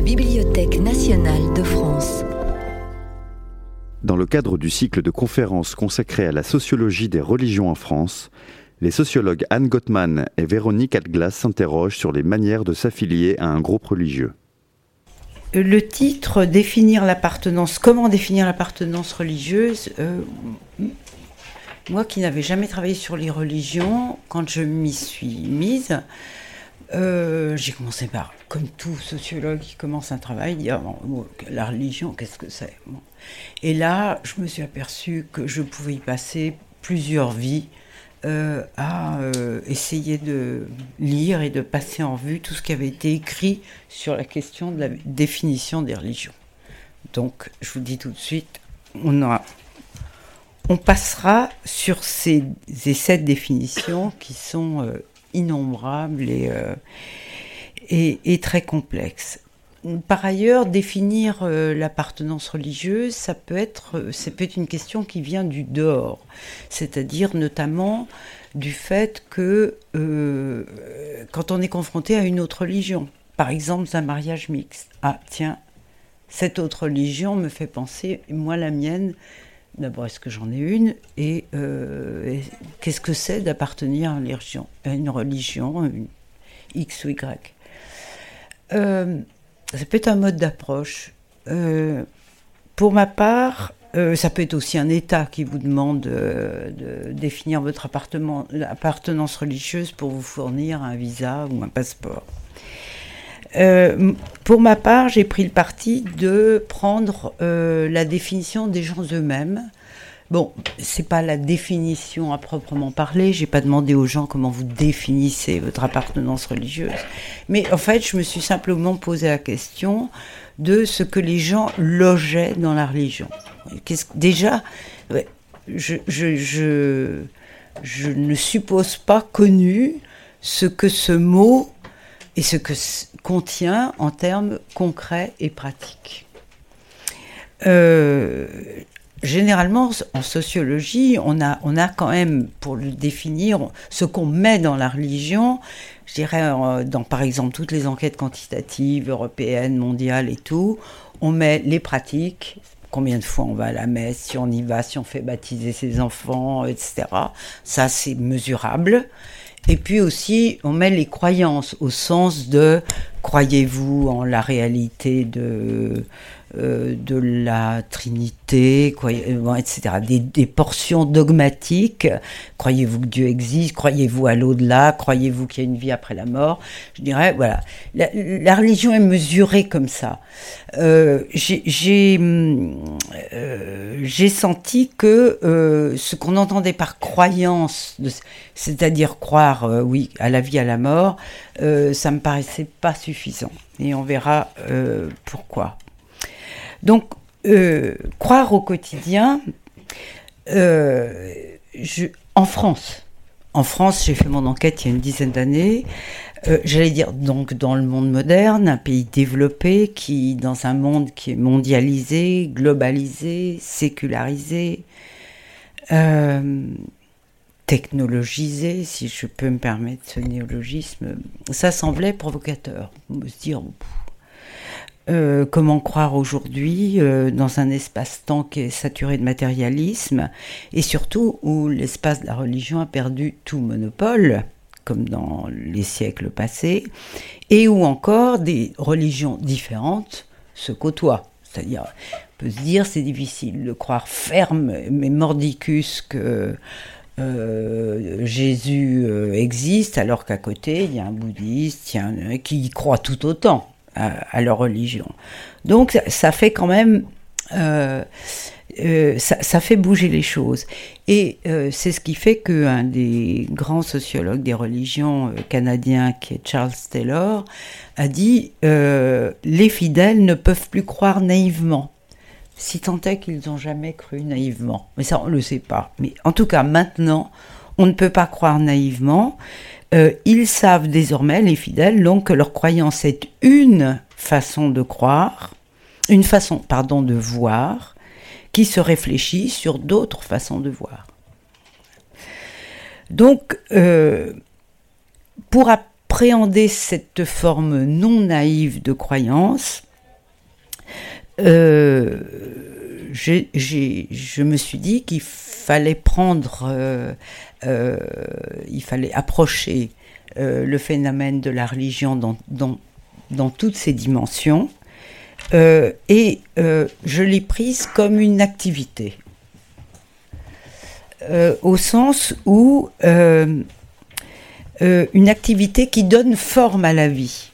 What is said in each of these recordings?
la Bibliothèque nationale de France. Dans le cadre du cycle de conférences consacré à la sociologie des religions en France, les sociologues Anne Gottman et Véronique Atglas s'interrogent sur les manières de s'affilier à un groupe religieux. Le titre Définir l'appartenance, comment définir l'appartenance religieuse euh, Moi qui n'avais jamais travaillé sur les religions, quand je m'y suis mise, euh, j'ai commencé par, comme tout sociologue qui commence un travail, dire la religion, qu'est-ce que c'est Et là, je me suis aperçue que je pouvais y passer plusieurs vies euh, à euh, essayer de lire et de passer en vue tout ce qui avait été écrit sur la question de la définition des religions. Donc, je vous dis tout de suite, on, passera sur ces, ces définitions qui sont innombrables et, et, et, très complexes. Par ailleurs, définir euh, l'appartenance religieuse, ça peut être, euh, ça peut être une question qui vient du dehors, c'est-à-dire notamment du fait que euh, quand on est confronté à une autre religion, par exemple un mariage mixte, ah tiens, cette autre religion me fait penser, moi la mienne, d'abord est-ce que j'en ai une, et, qu'est-ce que c'est d'appartenir à une religion, une X ou Y? Ça peut être un mode d'approche. Euh, pour ma part, euh, ça peut être aussi un État qui vous demande euh, de définir votre appartenance religieuse pour vous fournir un visa ou un passeport. Pour ma part, j'ai pris le parti de prendre la définition des gens eux-mêmes Bon, c'est pas la définition à proprement parler. J'ai pas demandé aux gens comment vous définissez votre appartenance religieuse. Mais en fait, je me suis simplement posé la question de ce que les gens logeaient dans la religion. Déjà, je, je, je ne suppose pas connu ce que ce mot et ce que contient en termes concrets et pratiques. Euh, généralement, en sociologie, on a, on a quand même, pour le définir, ce qu'on met dans la religion, je dirais, euh, dans par exemple toutes les enquêtes quantitatives, européennes, mondiales et tout, on met les pratiques, combien de fois on va à la messe, si on y va, si on fait baptiser ses enfants, etc. Ça, c'est mesurable. Et puis aussi, on met les croyances au sens de croyez-vous en la réalité de euh, de la Trinité, euh, etc. Des, portions dogmatiques. Croyez-vous que Dieu existe? Croyez-vous à l'au-delà? Croyez-vous qu'il y a une vie après la mort? Je dirais, voilà. La, religion est mesurée comme ça. Euh, j'ai senti que ce qu'on entendait par croyance, c'est-à-dire croire, oui, à la vie, à la mort, ça me paraissait pas suffisant. Et on verra pourquoi. Donc, euh, croire au quotidien, euh, en France, en France, j'ai fait mon enquête il y a une dizaine d'années. Euh, j'allais dire donc dans le monde moderne, un pays développé qui, dans un monde qui est mondialisé, globalisé, sécularisé, technologisé, si je peux me permettre ce néologisme, ça semblait provocateur. On se dire, euh, comment croire aujourd'hui euh, dans un espace-temps qui est saturé de matérialisme et surtout où l'espace de la religion a perdu tout monopole, comme dans les siècles passés, et où encore des religions différentes se côtoient. C'est-à-dire, on peut se dire, c'est difficile de croire ferme mais mordicus que euh, Jésus existe, alors qu'à côté, il y a un bouddhiste qui croit tout autant à, leur religion. Donc ça, fait quand même... Euh, euh, ça, fait bouger les choses. Et euh, c'est ce qui fait qu'un des grands sociologues des religions canadiens, qui est Charles Taylor, a dit Les fidèles ne peuvent plus croire naïvement. Si tant est qu'ils n'ont jamais cru naïvement. Mais ça, on ne le sait pas. Mais en tout cas, maintenant, on ne peut pas croire naïvement. Euh, ils savent désormais, les fidèles, donc que leur croyance est une façon de croire, une façon, pardon, de voir, qui se réfléchit sur d'autres façons de voir. Donc, euh, pour appréhender cette forme non naïve de croyance, euh, je me suis dit qu'il fallait prendre, euh, euh, il fallait approcher le phénomène de la religion dans toutes ses dimensions. et je l'ai prise comme une activité, au sens où une activité qui donne forme à la vie.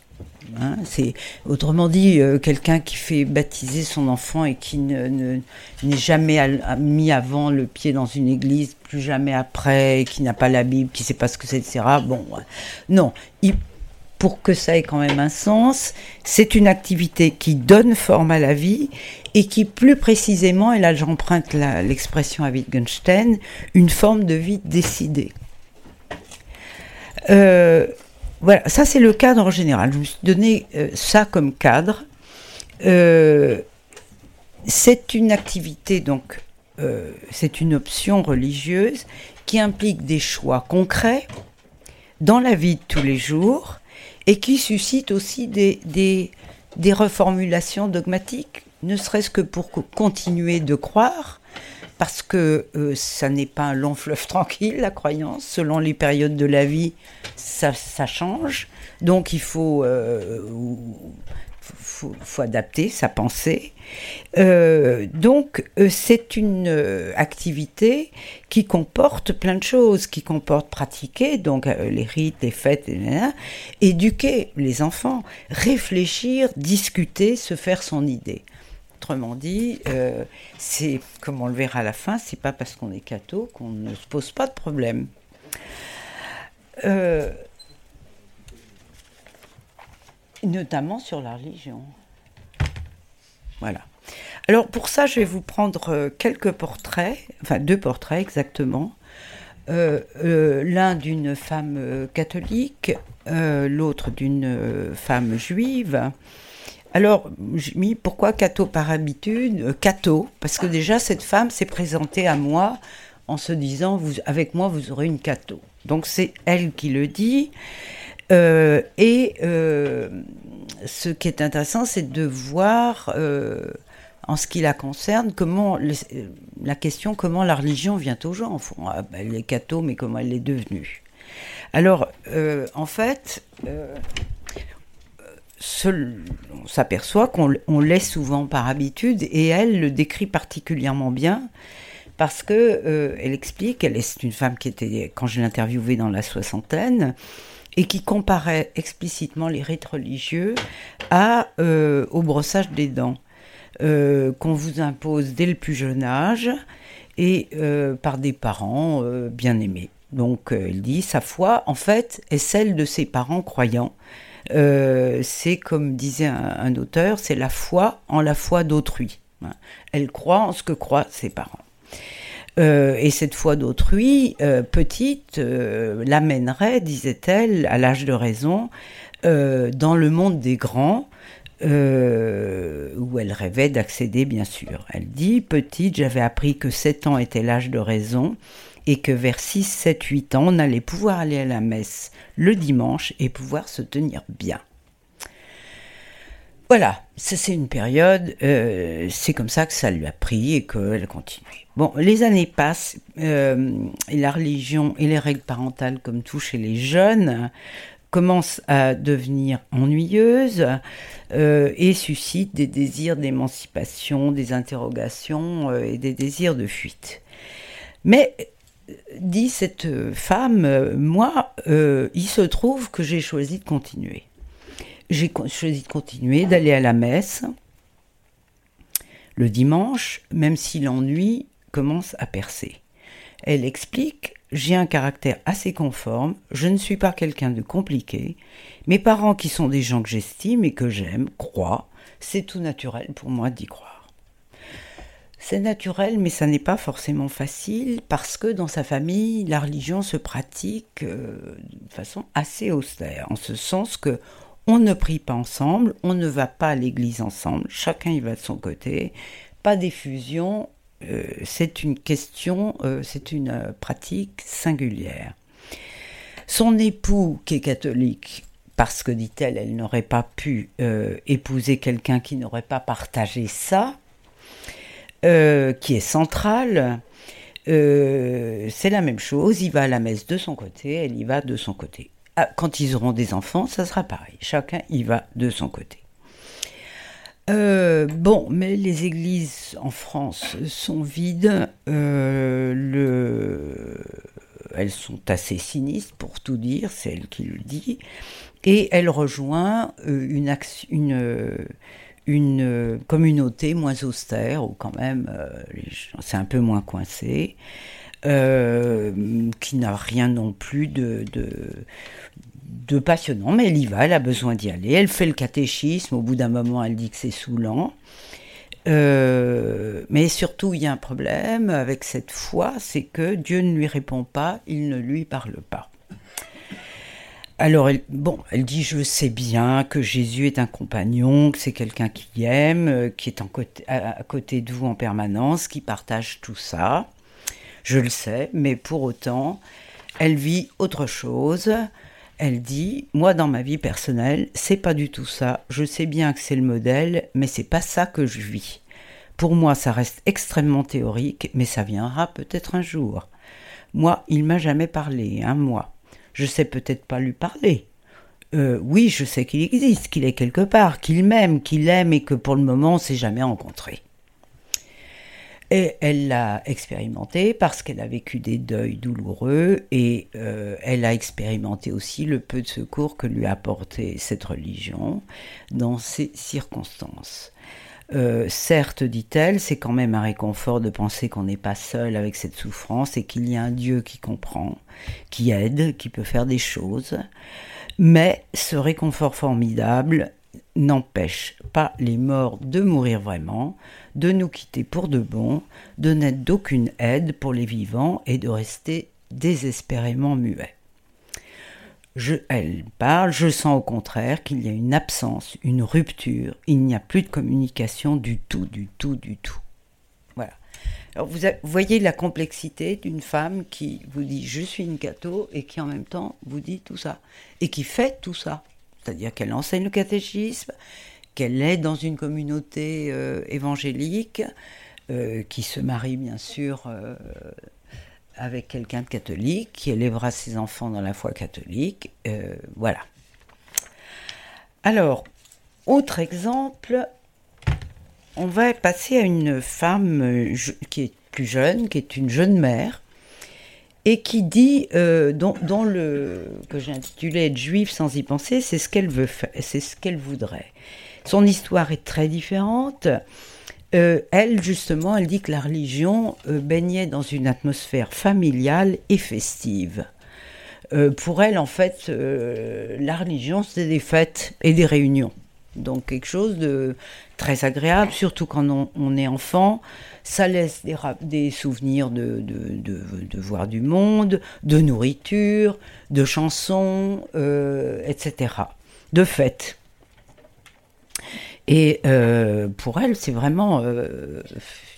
Hein, c'est autrement dit euh, quelqu'un qui fait baptiser son enfant et qui ne, n'est jamais mis avant le pied dans une église, plus jamais après, qui n'a pas la Bible, qui ne sait pas ce que c'est, etc. Bon, non. pour que ça ait quand même un sens, c'est une activité qui donne forme à la vie et qui plus précisément, et là j'emprunte l'expression à Wittgenstein, une forme de vie décidée. Euh, voilà, ça c'est le cadre en général. Je me suis donné euh, ça comme cadre. Euh, c'est une activité, donc, euh, c'est une option religieuse qui implique des choix concrets dans la vie de tous les jours et qui suscite aussi des, des, des reformulations dogmatiques, ne serait-ce que pour continuer de croire, parce que euh, ça n'est pas un long fleuve tranquille, la croyance. Selon les périodes de la vie, ça, change. Donc il faut, euh, faut, adapter sa pensée. Euh, donc c'est une activité qui comporte plein de choses, qui comporte pratiquer, donc les rites, les fêtes, éduquer les enfants, réfléchir, discuter, se faire son idée. Autrement dit, euh, c'est, comme on le verra à la fin, c'est pas parce qu'on est catho qu'on ne se pose pas de problème. Euh, notamment sur la religion. Voilà. Alors pour ça, je vais vous prendre euh, quelques portraits, enfin deux portraits exactement. L'un d'une femme catholique, l'autre d'une femme juive. Alors, j'ai mis pourquoi Cato par habitude euh, Cato, parce que déjà cette femme s'est présentée à moi en se disant avec moi vous aurez une Cato. Donc c'est elle qui le dit. Euh, et euh, ce qui est intéressant, c'est de voir, en ce qui la concerne, comment la question comment la religion vient aux gens. Ah, ben, elle est catho, mais comment elle est devenue? Alors, en fait, on s'aperçoit qu'on l'est souvent par habitude et elle le décrit particulièrement bien parce que euh, elle explique, elle est une femme qui était, quand je l'ai interviewée dans la soixantaine, et qui comparait explicitement les rites religieux à, euh, au brossage des dents, euh, qu'on vous impose dès le plus jeune âge et par des parents bien aimés. Donc elle dit, sa foi, en fait, est celle de ses parents croyants euh, c'est comme disait un, auteur, c'est la foi en la foi d'autrui. Elle croit en ce que croient ses parents. Euh, et cette foi d'autrui, euh, petite, l'amènerait, disait-elle, à l'âge de raison, dans le monde des grands, où elle rêvait d'accéder, bien sûr. Elle dit, petite, j'avais appris que 7 ans était l'âge de raison, et que vers 6, 7, 8 ans, on allait pouvoir aller à la messe le dimanche et pouvoir se tenir bien. Voilà, ça c'est une période, euh, c'est comme ça que ça lui a pris et qu'elle continue. Bon, les années passent, euh, et la religion et les règles parentales, comme tout chez les jeunes, commencent à devenir ennuyeuses euh, et suscitent des désirs d'émancipation, des interrogations et des désirs de fuite. Mais dit cette femme, moi, euh, il se trouve que j'ai choisi de continuer. J'ai choisi de continuer, d'aller à la messe le dimanche, même si l'ennui commence à percer. Elle explique J'ai un caractère assez conforme, je ne suis pas quelqu'un de compliqué. Mes parents, qui sont des gens que j'estime et que j'aime, croient. C'est tout naturel pour moi d'y croire. C'est naturel, mais ça n'est pas forcément facile parce que dans sa famille, la religion se pratique euh, de façon assez austère, en ce sens que on ne prie pas ensemble, on ne va pas à l'église ensemble, chacun y va de son côté, pas d'effusion, euh, c'est une question, euh, c'est une pratique singulière. Son époux, qui est catholique, parce que, dit-elle, elle, n'aurait pas pu euh, épouser quelqu'un qui n'aurait pas partagé ça, euh, qui est central. Euh, c'est la même chose, il va à la messe de son côté, elle y va de son côté. Ah, quand ils auront des enfants, ça sera pareil, chacun y va de son côté. bon, mais les églises en France sont vides. le... Elles sont assez sinistres, pour tout dire, c'est elle qui le dit. Et elle rejoint euh, une, une, euh, une euh, communauté moins austère, ou quand même, c'est un peu moins coincé, qui n'a rien non plus de, de, passionnant, mais elle y va, elle a besoin d'y aller. Elle fait le catéchisme, au bout d'un moment, elle dit que c'est saoulant. mais surtout, il y a un problème avec cette foi, c'est que Dieu ne lui répond pas, il ne lui parle pas. Alors, elle, bon, elle dit Je sais bien que Jésus est un compagnon, que c'est quelqu'un qui aime, euh, qui est à, côté de vous en permanence, qui partage tout ça. Je le sais, mais pour autant, elle vit autre chose. Elle dit Moi, dans ma vie personnelle, c'est pas du tout ça. Je sais bien que c'est le modèle, mais c'est pas ça que je vis. Pour moi, ça reste extrêmement théorique, mais ça viendra peut-être un jour. Moi, il m'a jamais parlé, un hein. Je sais peut-être pas lui parler. Euh, oui, je sais qu'il existe, qu'il est quelque part, qu'il m'aime, qu'il aime et que pour le moment on s'est jamais rencontré. Et elle l'a expérimenté parce qu'elle a vécu des deuils douloureux et euh, elle a expérimenté aussi le peu de secours que lui a apporté cette religion dans ces circonstances. Euh, certes, dit-elle, c'est quand même un réconfort de penser qu'on n'est pas seul avec cette souffrance et qu'il y a un Dieu qui comprend, qui aide, qui peut faire des choses. Mais ce réconfort formidable n'empêche pas les morts de mourir vraiment, de nous quitter pour de bon, de n'être d'aucune aide pour les vivants et de rester désespérément muets elle parle, je sens au contraire qu'il y a une absence, une rupture, il n'y a plus de communication du tout, du tout, du tout. Voilà. Alors vous, voyez la complexité d'une femme qui vous dit je suis une catho et qui en même temps vous dit tout ça et qui fait tout ça. C'est-à-dire qu'elle enseigne le catéchisme, qu'elle est dans une communauté euh, évangélique, euh, qui se marie bien sûr euh, avec quelqu'un de catholique qui élèvera ses enfants dans la foi catholique. Euh, voilà. Alors, autre exemple, on va passer à une femme euh, qui est plus jeune, qui est une jeune mère, et qui dit, euh, le que j'ai intitulé Être juive sans y penser, c'est ce qu'elle veut, c'est ce qu'elle voudrait. Son histoire est très différente. Euh, elle, justement, elle dit que la religion euh, baignait dans une atmosphère familiale et festive. Euh, pour elle, en fait, la religion, c'était des fêtes et des réunions. Donc quelque chose de très agréable, surtout quand on, est enfant. Ça laisse des, souvenirs de, de, voir du monde, de nourriture, de chansons, etc. De fêtes. Et euh, pour elle, c'est vraiment, euh,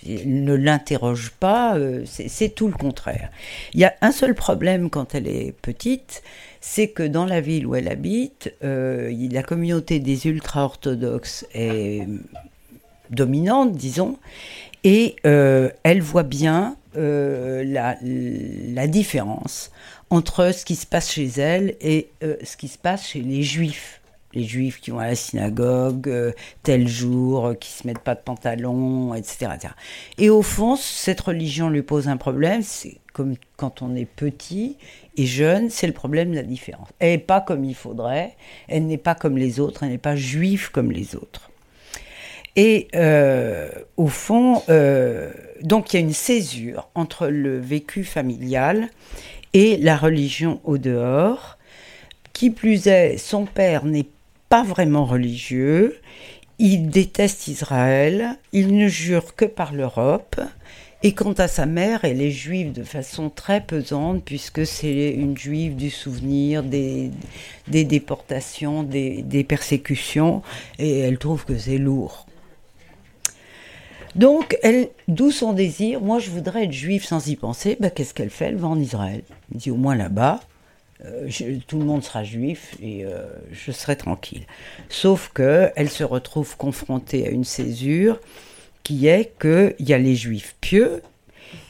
ne l'interroge pas, euh, c'est tout le contraire. Il y a un seul problème quand elle est petite, c'est que dans la ville où elle habite, la communauté des ultra-orthodoxes est dominante, disons, et elle voit bien la, différence entre ce qui se passe chez elle et ce qui se passe chez les juifs les juifs qui vont à la synagogue euh, tel jour, euh, qui se mettent pas de pantalon, etc., Et au fond, cette religion lui pose un problème, c'est comme quand on est petit et jeune, c'est le problème de la différence. Elle n'est pas comme il faudrait, elle n'est pas comme les autres, elle n'est pas juive comme les autres. Et euh, au fond, donc il y a une césure entre le vécu familial et la religion au dehors. Qui plus est, son père n'est pas vraiment religieux, il déteste Israël, il ne jure que par l'Europe, et quant à sa mère, elle est juive de façon très pesante, puisque c'est une juive du souvenir des, déportations, des, persécutions, et elle trouve que c'est lourd. Donc, d'où son désir? Moi, je voudrais être juive sans y penser. Ben, Qu'est-ce qu'elle fait? Elle va en Israël. Elle dit au moins là-bas, tout le monde sera juif et je serai tranquille. Sauf que elle se retrouve confrontée à une césure qui est qu'il y a les juifs pieux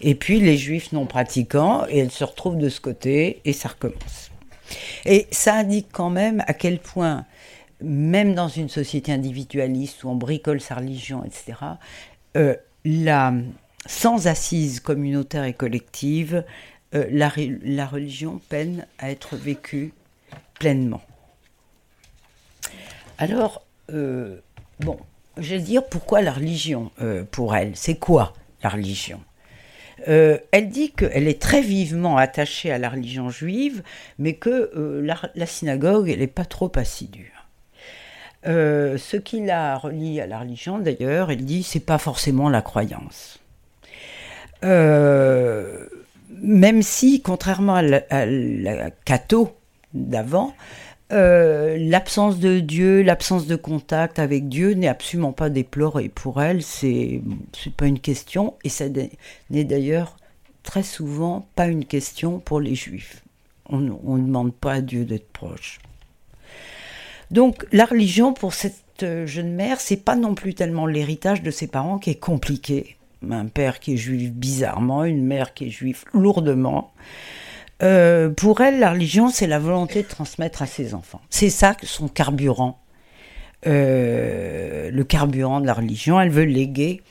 et puis les juifs non pratiquants, et elle se retrouve de ce côté, et ça recommence. Et ça indique quand même à quel point, même dans une société individualiste où on bricole sa religion, etc., euh, la, sans assise communautaire et collective, euh, la, religion peine à être vécue pleinement. Alors, euh, bon, je vais dire pourquoi la religion pour elle C'est quoi la religion? Euh, elle dit qu'elle est très vivement attachée à la religion juive, mais que euh, la, synagogue, elle n'est pas trop assidue. Euh, ce qui la relie à la religion, d'ailleurs, elle dit, c'est pas forcément la croyance. Même si, contrairement à la, catho d'avant, euh, l'absence de Dieu, l'absence de contact avec Dieu n'est absolument pas déplorée. Pour elle, c'est n'est pas une question, et ça n'est d'ailleurs très souvent pas une question pour les juifs. On ne demande pas à Dieu d'être proche. Donc la religion pour cette jeune mère, c'est pas non plus tellement l'héritage de ses parents qui est compliqué. Un père qui est juif bizarrement, une mère qui est juive lourdement. Euh, pour elle, la religion, c'est la volonté de transmettre à ses enfants. C'est ça son carburant. Euh, le carburant de la religion, elle veut léguer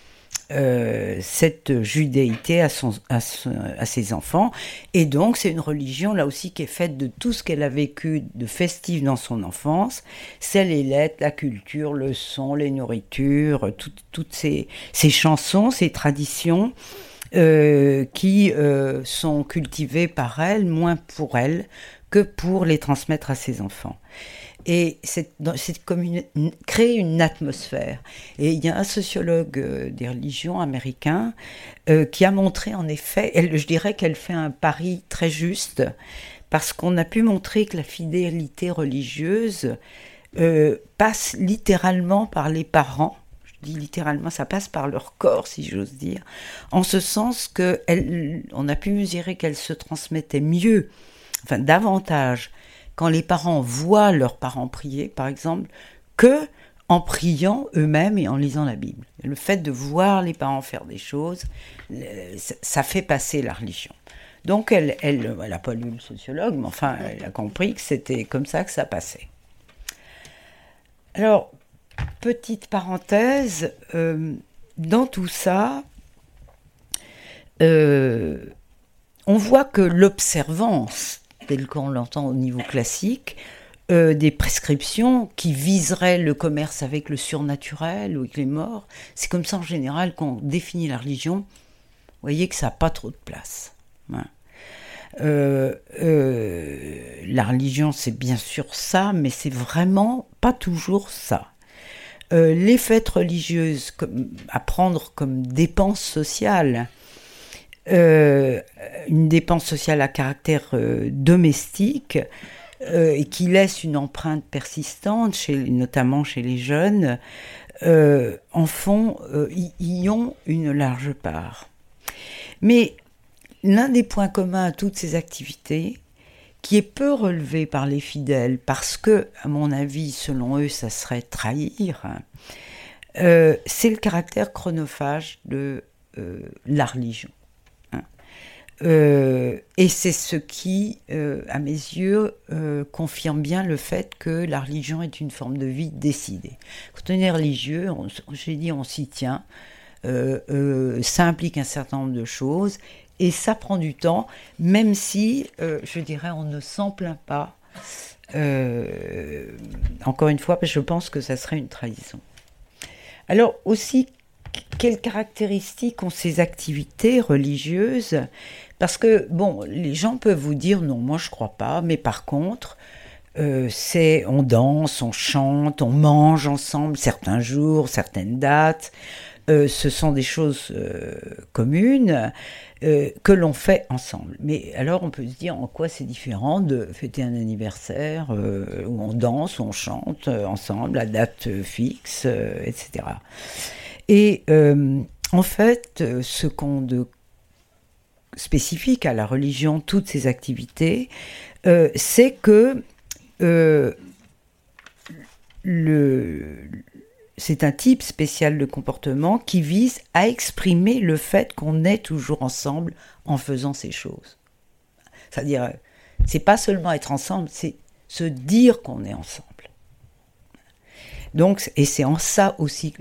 euh, cette judéité à, ses enfants. Et donc, c'est une religion, là aussi, qui est faite de tout ce qu'elle a vécu de festif dans son enfance. C'est les lettres, la culture, le son, les nourritures, toutes ces, ces chansons, ces traditions. Euh, qui euh, sont cultivées par elle, moins pour elle que pour les transmettre à ses enfants. Et c'est comme créer une atmosphère. Et il y a un sociologue euh, des religions américain qui a montré en effet, elle, je dirais qu'elle fait un pari très juste, parce qu'on a pu montrer que la fidélité religieuse passe littéralement par les parents dis littéralement, ça passe par leur corps, si j'ose dire, en ce sens que on a pu mesurer qu'elle se transmettait mieux, enfin davantage, quand les parents voient leurs parents prier, par exemple, que en priant eux-mêmes et en lisant la Bible. Le fait de voir les parents faire des choses, ça fait passer la religion. Donc elle n'a elle, elle pas lu le sociologue, mais enfin, elle a compris que c'était comme ça que ça passait. Alors, petite parenthèse, euh, dans tout ça, euh, on voit que l'observance, tel qu'on l'entend au niveau classique, euh, des prescriptions qui viseraient le commerce avec le surnaturel ou avec les morts, c'est comme ça en général qu'on définit la religion. Vous voyez que ça n'a pas trop de place. Hein. la religion, c'est bien sûr ça, mais c'est vraiment pas toujours ça. Euh, les fêtes religieuses à prendre comme dépense sociale, euh, une dépense sociale à caractère euh, domestique et qui laisse une empreinte persistante, notamment chez les jeunes, en font, y ont une large part. Mais l'un des points communs à toutes ces activités, qui est peu relevé par les fidèles, parce que, à mon avis, selon eux, ça serait trahir, euh, c'est le caractère chronophage de euh, la religion. Euh, et c'est ce qui, à mes yeux, confirme bien le fait que la religion est une forme de vie décidée. Quand on est religieux, j'ai dit, on s'y tient. ça implique un certain nombre de choses et ça prend du temps, même si, euh, je dirais, on ne s'en plaint pas. Euh, encore une fois, je pense que ça serait une trahison. Alors aussi, quelles caractéristiques ont ces activités religieuses Parce que, bon, les gens peuvent vous dire, non, moi je crois pas, mais par contre, euh, c'est on danse, on chante, on mange ensemble certains jours, certaines dates. ce sont des choses communes. Euh, que l'on fait ensemble. Mais alors on peut se dire en quoi c'est différent de fêter un anniversaire euh, où on danse, on chante euh, ensemble à date fixe, etc. Et en fait, ce qu'on de spécifique à la religion, toutes ces activités, euh, c'est que euh, c'est un type spécial de comportement qui vise à exprimer le fait qu'on est toujours ensemble en faisant ces choses. C'est-à-dire, c'est pas seulement être ensemble, c'est se dire qu'on est ensemble. Donc, et c'est en ça aussi,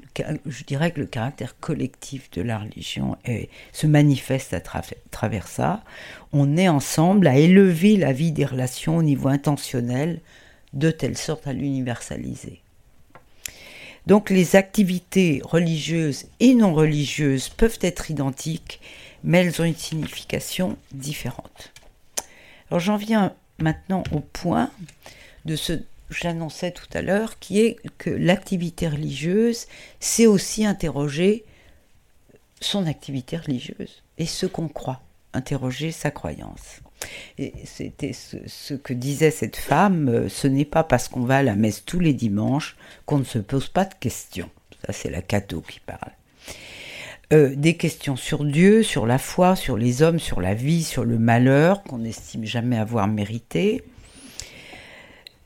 je dirais que le caractère collectif de la religion se manifeste à travers ça. On est ensemble à élever la vie des relations au niveau intentionnel de telle sorte à l'universaliser. Donc les activités religieuses et non religieuses peuvent être identiques, mais elles ont une signification différente. Alors j'en viens maintenant au point de ce j'annonçais tout à l'heure, qui est que l'activité religieuse, c'est aussi interroger son activité religieuse et ce qu'on croit, interroger sa croyance. Et c'était ce, que disait cette femme, euh, ce n'est pas parce qu'on va à la messe tous les dimanches qu'on ne se pose pas de questions. Ça, c'est la catho qui parle. Euh, des questions sur Dieu, sur la foi, sur les hommes, sur la vie, sur le malheur qu'on n'estime jamais avoir mérité.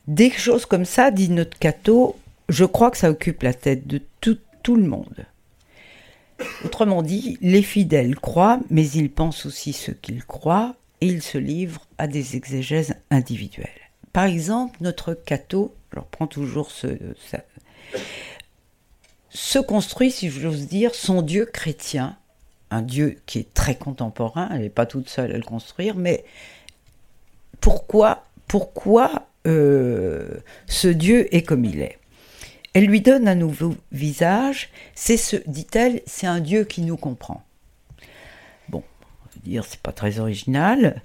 Des choses comme ça, dit notre catho, je crois que ça occupe la tête de tout, le monde. Autrement dit, les fidèles croient, mais ils pensent aussi ce qu'ils croient, et il se livre à des exégèses individuelles. Par exemple, notre catho, je reprends toujours ce, se construit, si j'ose dire, son Dieu chrétien, un Dieu qui est très contemporain, elle n'est pas toute seule à le construire, mais pourquoi, pourquoi euh, ce Dieu est comme il est. Elle lui donne un nouveau visage, c'est ce, dit-elle, c'est un Dieu qui nous comprend. Dire c'est pas très original,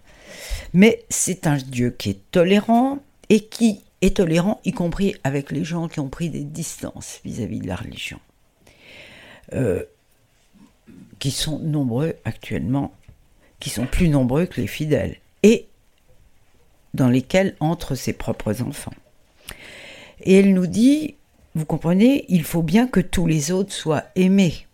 mais c'est un Dieu qui est tolérant et qui est tolérant y compris avec les gens qui ont pris des distances vis-à-vis de la religion, euh, qui sont nombreux actuellement, qui sont plus nombreux que les fidèles, et dans lesquels entrent ses propres enfants. Et elle nous dit, vous comprenez, il faut bien que tous les autres soient aimés.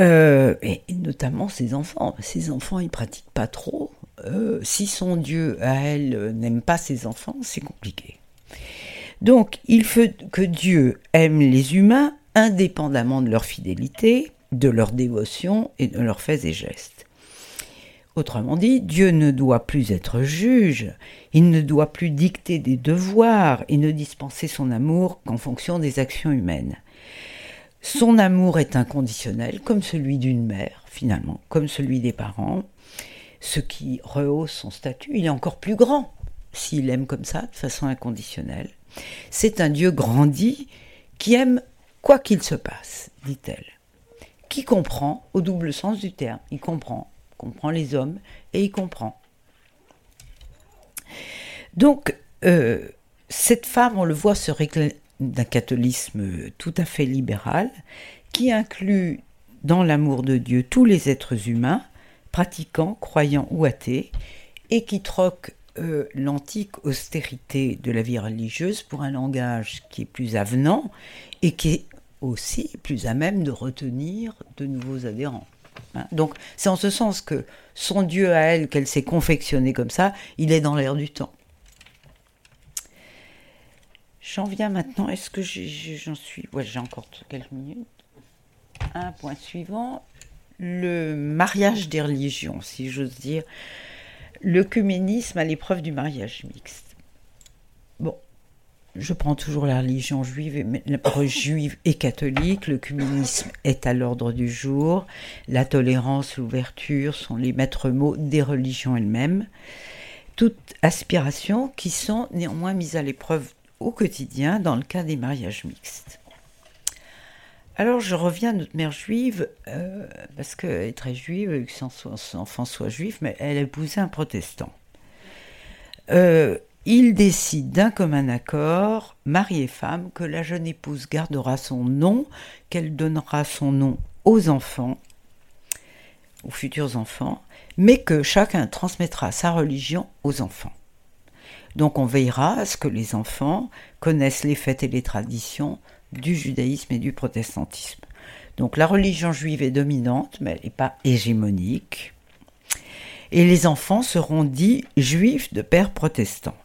Euh, et, notamment ses enfants. Ses enfants, ils pratiquent pas trop. Euh, si son Dieu à elle euh, n'aime pas ses enfants, c'est compliqué. Donc, il faut que Dieu aime les humains indépendamment de leur fidélité, de leur dévotion et de leurs faits et gestes. Autrement dit, Dieu ne doit plus être juge, il ne doit plus dicter des devoirs et ne dispenser son amour qu'en fonction des actions humaines. Son amour est inconditionnel, comme celui d'une mère, finalement, comme celui des parents, ce qui rehausse son statut. Il est encore plus grand s'il aime comme ça, de façon inconditionnelle. C'est un Dieu grandi qui aime quoi qu'il se passe, dit-elle, qui comprend au double sens du terme. Il comprend, comprend les hommes et il comprend. Donc, euh, cette femme, on le voit se, d'un catholicisme tout à fait libéral, qui inclut dans l'amour de Dieu tous les êtres humains, pratiquants, croyants ou athées, et qui troque euh, l'antique austérité de la vie religieuse pour un langage qui est plus avenant et qui est aussi plus à même de retenir de nouveaux adhérents. Hein. Donc c'est en ce sens que son Dieu à elle, qu'elle s'est confectionnée comme ça, il est dans l'air du temps. J'en viens maintenant. Est-ce que j'en suis? Ouais, j'ai encore quelques minutes. Un point suivant. Le mariage des religions, si j'ose dire. L'œcuménisme à l'épreuve du mariage mixte. Je prends toujours la religion juive et, catholique. L'œcuménisme est à l'ordre du jour. La tolérance, l'ouverture sont les maîtres mots des religions elles-mêmes. Toutes aspirations qui sont néanmoins mises à l'épreuve au quotidien dans le cas des mariages mixtes. Alors je reviens à notre mère juive, euh, parce qu'elle est très juive, que son, enfant soit juif, mais elle a épousé un protestant. Euh, il décide d'un commun accord, mari et femme, que la jeune épouse gardera son nom, qu'elle donnera son nom aux enfants, aux futurs enfants, mais que chacun transmettra sa religion aux enfants. Donc on veillera à ce que les enfants connaissent les fêtes et les traditions du judaïsme et du protestantisme. Donc la religion juive est dominante, mais elle n'est pas hégémonique. et les enfants seront dits juifs de père protestant.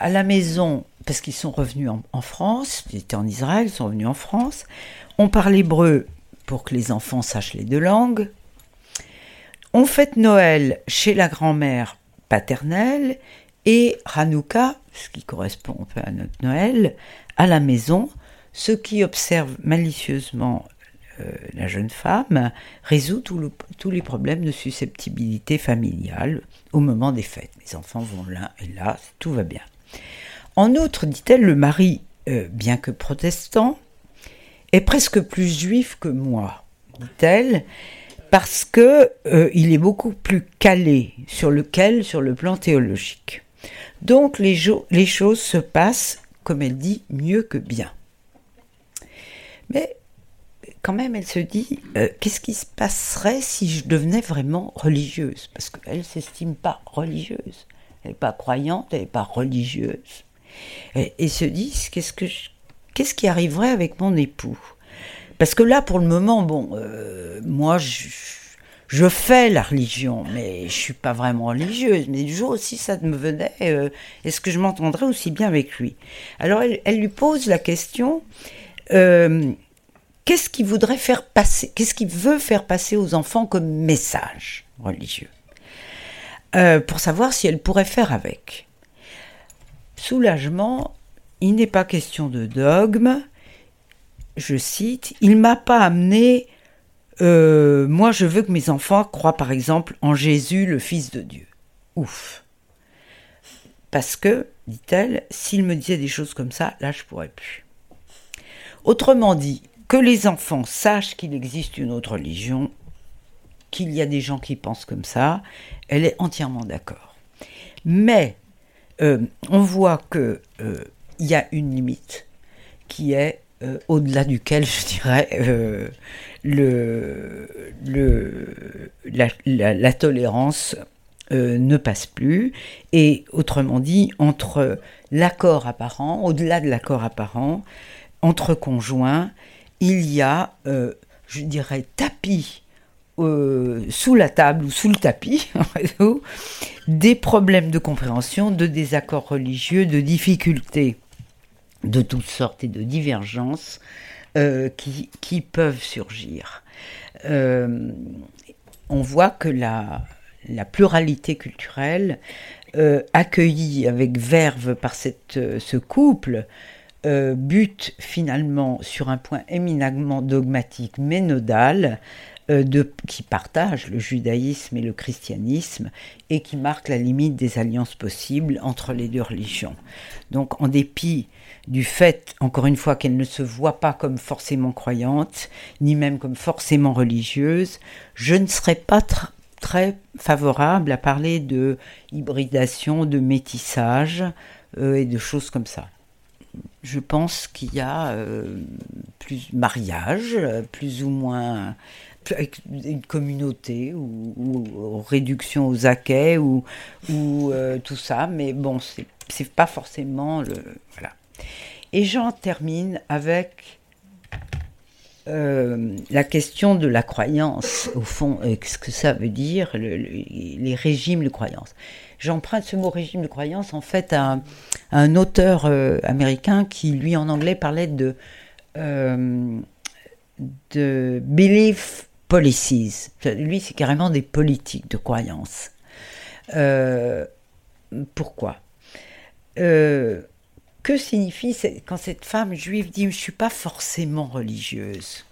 À la maison, parce qu'ils sont revenus en, France, ils étaient en Israël, ils sont revenus en France, on parle hébreu pour que les enfants sachent les deux langues. On fête Noël chez la grand-mère paternelle et Hanouka, ce qui correspond un peu à notre Noël, à la maison. Ceux qui observent malicieusement euh, la jeune femme résout tous les problèmes de susceptibilité familiale au moment des fêtes. Les enfants vont là et là, tout va bien. En outre, dit-elle, le mari, euh, bien que protestant, est presque plus juif que moi, dit-elle, parce que euh, il est beaucoup plus calé sur lequel, sur le plan théologique. Donc les, choses se passent, comme elle dit, mieux que bien. Mais quand même, elle se dit, euh, qu'est-ce qui se passerait si je devenais vraiment religieuse? Parce qu'elle ne s'estime pas religieuse. Elle n'est pas croyante, elle n'est pas religieuse. Et, se dit, qu'est-ce, que qu'est-ce qui arriverait avec mon époux? Parce que là, pour le moment, bon, euh, moi, je, fais la religion, mais je suis pas vraiment religieuse. Mais du jour aussi, ça me venait, euh, est-ce que je m'entendrais aussi bien avec lui? Alors, elle, elle, lui pose la question qu'est-ce qu'il voudrait faire passer, qu'est-ce qu'il veut faire passer aux enfants comme message religieux, euh, pour savoir si elle pourrait faire avec. Soulagement, il n'est pas question de dogme, je cite, il m'a pas amené, euh, moi je veux que mes enfants croient par exemple en Jésus le Fils de Dieu. Ouf. Parce que, dit-elle, s'il me disait des choses comme ça, là je pourrais plus. Autrement dit, que les enfants sachent qu'il existe une autre religion, qu'il y a des gens qui pensent comme ça, elle est entièrement d'accord. Mais euh, on voit qu'il euh, y a une limite qui est euh, au-delà duquel, je dirais, la, tolérance ne passe plus. Et autrement dit, entre l'accord apparent, au-delà de l'accord apparent, entre conjoints, il y a, je dirais, tapis euh, sous la table ou sous le tapis, des problèmes de compréhension, de désaccords religieux, de difficultés de toutes sortes et de divergences euh, qui, peuvent surgir. on voit que la, la pluralité culturelle, accueillie avec verve par cette, ce couple, euh, bute finalement sur un point éminemment dogmatique mais nodal, euh, de, qui partage le judaïsme et le christianisme et qui marque la limite des alliances possibles entre les deux religions. Donc en dépit du fait, encore une fois, qu'elle ne se voit pas comme forcément croyante, ni même comme forcément religieuse, je ne serais pas très favorable à parler de hybridation, de métissage euh, et de choses comme ça je pense qu'il y a euh, plus mariage, plus ou moins une communauté ou, réduction aux acquets ou, euh, tout ça, mais bon, c'est pas forcément le. Voilà. Et j'en termine avec euh, la question de la croyance, au fond, ce que ça veut dire, les régimes de croyance. J'emprunte ce mot régime de croyance en fait à, un auteur euh, américain qui, lui, en anglais, parlait de, euh, de belief policies. Lui, c'est carrément des politiques de croyance. Euh, pourquoi? Que signifie quand cette femme juive dit Je ne suis pas forcément religieuse?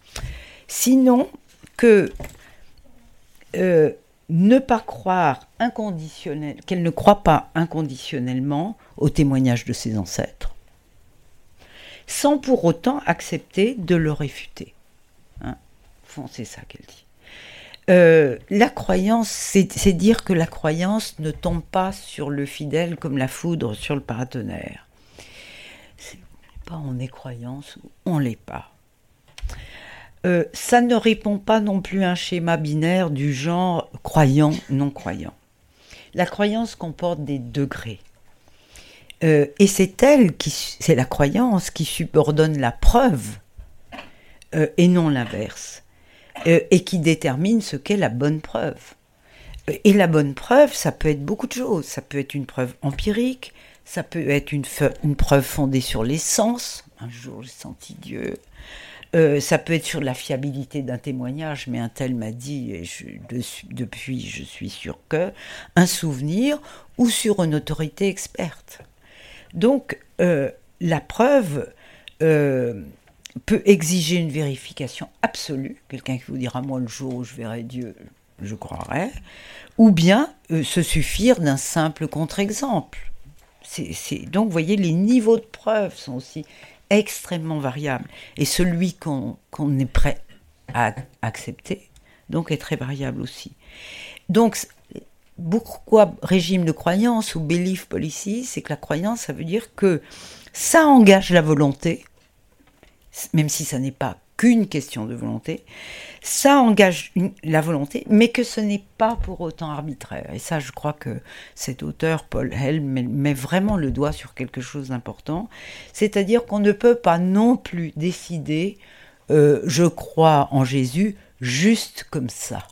Sinon que ne pas croire inconditionnel, qu'elle ne croit pas inconditionnellement au témoignage de ses ancêtres, sans pour autant accepter de le réfuter. C'est ça qu'elle dit. Euh, la croyance, c'est dire que la croyance ne tombe pas sur le fidèle comme la foudre sur le paratonnerre. C'est pas on est croyance on l'est pas. Euh, ça ne répond pas non plus à un schéma binaire du genre croyant, non croyant. La croyance comporte des degrés. Euh, et c'est elle qui, c'est la croyance qui subordonne la preuve et non l'inverse, et qui détermine ce qu'est la bonne preuve. Et la bonne preuve, ça peut être beaucoup de choses. Ça peut être une preuve empirique, ça peut être une, preuve fondée sur les sens. Un jour, j'ai senti Dieu. Euh, ça peut être sur la fiabilité d'un témoignage, mais un tel m'a dit, et depuis je suis sûr que, un souvenir, ou sur une autorité experte. Donc, euh, la preuve euh, peut exiger une vérification absolue. Quelqu'un qui vous dira, moi, le jour où je verrai Dieu, je croirai. Ou bien se suffire d'un simple contre-exemple. Donc, vous voyez, les niveaux de preuve sont aussi extrêmement variable. Et celui qu'on est prêt à accepter, donc, est très variable aussi. Donc, pourquoi régime de croyance ou belief policy C'est que la croyance, ça veut dire que ça engage la volonté, même si ça n'est pas qu'une question de volonté, ça engage la volonté, mais que ce n'est pas pour autant arbitraire. Et ça, je crois que cet auteur, Paul Helm, met vraiment le doigt sur quelque chose d'important, c'est-à-dire qu'on ne peut pas non plus décider euh, je crois en Jésus juste comme ça.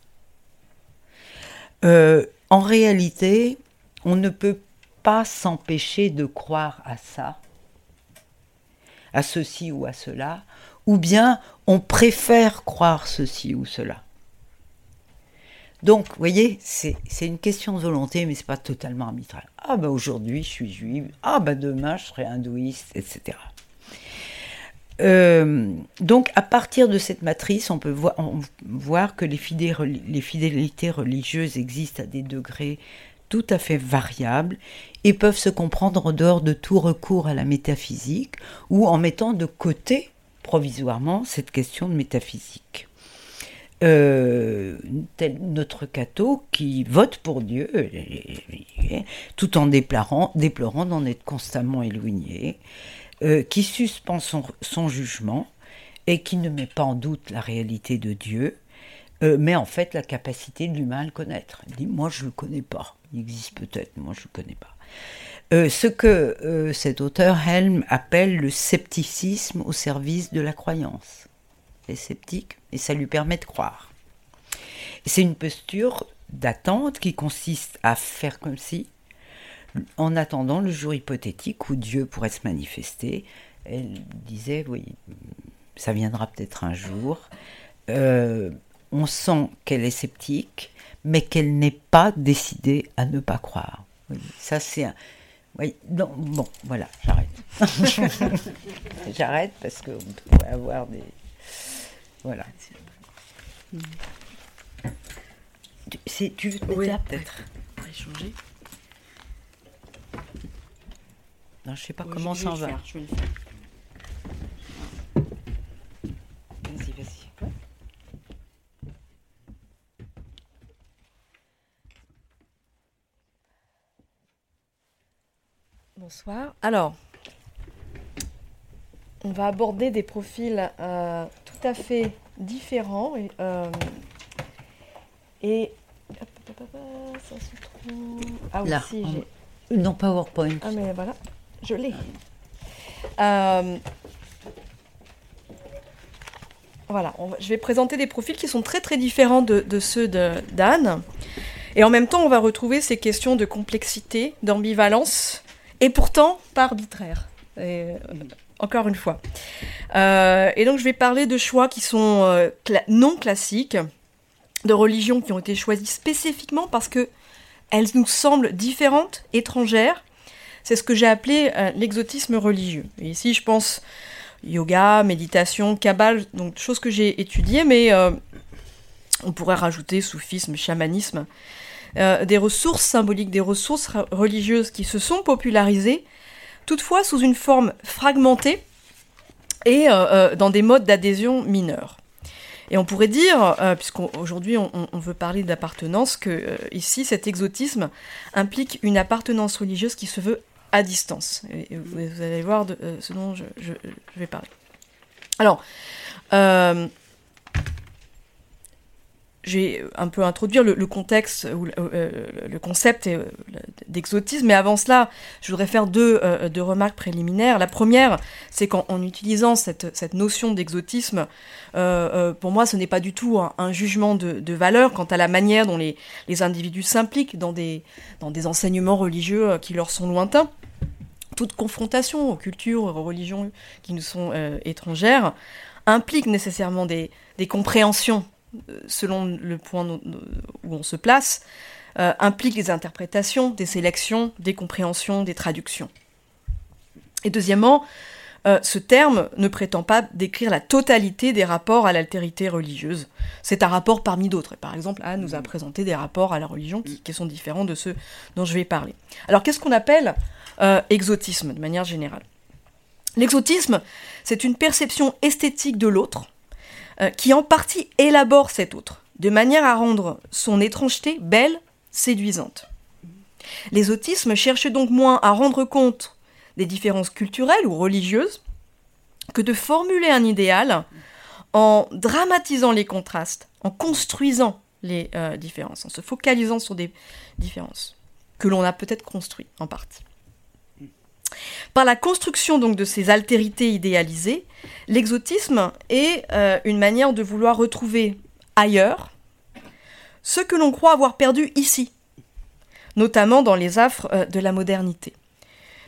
Euh, en réalité, on ne peut pas s'empêcher de croire à ça, à ceci ou à cela, ou bien on préfère croire ceci ou cela. Donc, vous voyez, c'est une question de volonté, mais ce n'est pas totalement arbitraire. Ah ben aujourd'hui, je suis juive. Ah ben demain, je serai hindouiste, etc. Euh, donc, à partir de cette matrice, on peut voir, que les fidélités religieuses existent à des degrés tout à fait variables et peuvent se comprendre en dehors de tout recours à la métaphysique ou en mettant de côté provisoirement cette question de métaphysique. Euh, tel notre catho qui vote pour Dieu, tout en déplorant, d'en être constamment éloigné, euh, qui suspend son, jugement et qui ne met pas en doute la réalité de Dieu, euh, mais en fait la capacité de l'humain à le connaître. Il dit Moi je ne le connais pas, il existe peut-être, moi je ne connais pas. Euh, ce que euh, cet auteur Helm appelle le scepticisme au service de la croyance. Il est sceptique et ça lui permet de croire. C'est une posture d'attente qui consiste à faire comme si, en attendant le jour hypothétique où Dieu pourrait se manifester, elle disait, oui, ça viendra peut-être un jour. Euh, on sent qu'elle est sceptique, mais qu'elle n'est pas décidée à ne pas croire. ça, c'est un, oui, bon, voilà, j'arrête. j'arrête parce qu'on pourrait avoir des. Voilà. Tu, tu veux te mettre là peut-être? échanger Non, je sais pas comment ça va. je vais le faire. Vas-y, vas-y. Bonsoir. Alors, on va aborder des profils euh, tout à fait différents. Et, euh, et... ça se trouve... Ah oui, si, j'ai... Non, PowerPoint. Ah mais voilà, je l'ai. Euh, voilà, je vais présenter des profils qui sont très très différents de, de ceux d'Anne. Et en même temps, on va retrouver ces questions de complexité, d'ambivalence, et pourtant pas arbitraire. Euh, encore une fois. Euh, et donc je vais parler de choix qui sont euh, non classiques, de religions qui ont été choisies spécifiquement parce que elles nous semblent différentes, étrangères. C'est ce que j'ai appelé l'exotisme religieux. Et ici, je pense yoga, méditation, kabbale, donc choses que j'ai étudiées, mais on pourrait rajouter soufisme, chamanisme. Euh, des ressources symboliques, des ressources religieuses qui se sont popularisées, toutefois sous une forme fragmentée et euh, euh, dans des modes d'adhésion mineurs. Et on pourrait dire, puisqu'aujourd'hui on, veut parler d'appartenance, que ici cet exotisme implique une appartenance religieuse qui se veut à distance. Vous, allez voir de, ce dont je, vais parler. Alors, j'ai un peu introduire le, contexte ou le concept d'exotisme, mais avant cela, je voudrais faire deux, deux remarques préliminaires. La première, c'est qu'en utilisant cette, cette notion d'exotisme, pour moi, ce n'est pas du tout un, jugement de, valeur quant à la manière dont les, les individus s'impliquent dans des, dans des enseignements religieux qui leur sont lointains toute confrontation aux cultures, aux religions qui nous sont euh, étrangères, implique nécessairement des, compréhensions euh, selon le point où on se place, euh, implique des interprétations, des sélections, des compréhensions, des traductions. Et deuxièmement, ce terme ne prétend pas décrire la totalité des rapports à l'altérité religieuse. C'est un rapport parmi d'autres. par exemple, Anne nous a présenté des rapports à la religion qui, qui sont différents de ceux dont je vais parler. Alors, qu'est-ce qu'on appelle euh, exotisme de manière générale? L'exotisme, c'est une perception esthétique de l'autre euh, qui en partie élabore cet autre, de manière à rendre son étrangeté belle, séduisante. L'exotisme cherche donc moins à rendre compte des différences culturelles ou religieuses que de formuler un idéal en dramatisant les contrastes, en construisant les euh, différences, en se focalisant sur des différences que l'on a peut-être construites en partie. Par la construction donc de ces altérités idéalisées, l'exotisme est euh, une manière de vouloir retrouver ailleurs ce que l'on croit avoir perdu ici, notamment dans les affres euh, de la modernité.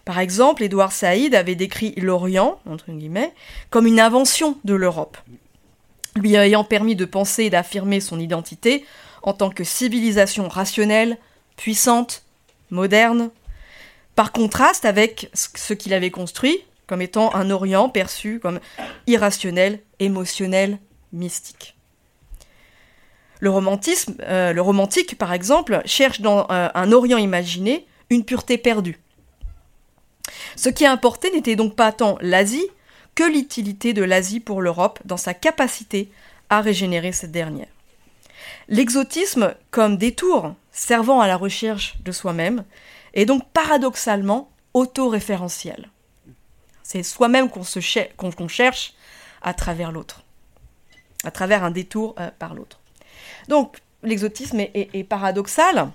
Par exemple, Édouard Saïd avait décrit l'Orient, entre guillemets, comme une invention de l'Europe, lui ayant permis de penser et d'affirmer son identité en tant que civilisation rationnelle, puissante, moderne, par contraste avec ce qu'il avait construit comme étant un Orient perçu comme irrationnel, émotionnel, mystique. Le romantisme, euh, le romantique par exemple, cherche dans euh, un Orient imaginé une pureté perdue. Ce qui a importé n'était donc pas tant l'Asie que l'utilité de l'Asie pour l'Europe dans sa capacité à régénérer cette dernière. L'exotisme comme détour servant à la recherche de soi-même et donc paradoxalement autoréférentiel. C'est soi-même qu'on cherche à travers l'autre, à travers un détour euh, par l'autre. Donc l'exotisme est, paradoxal.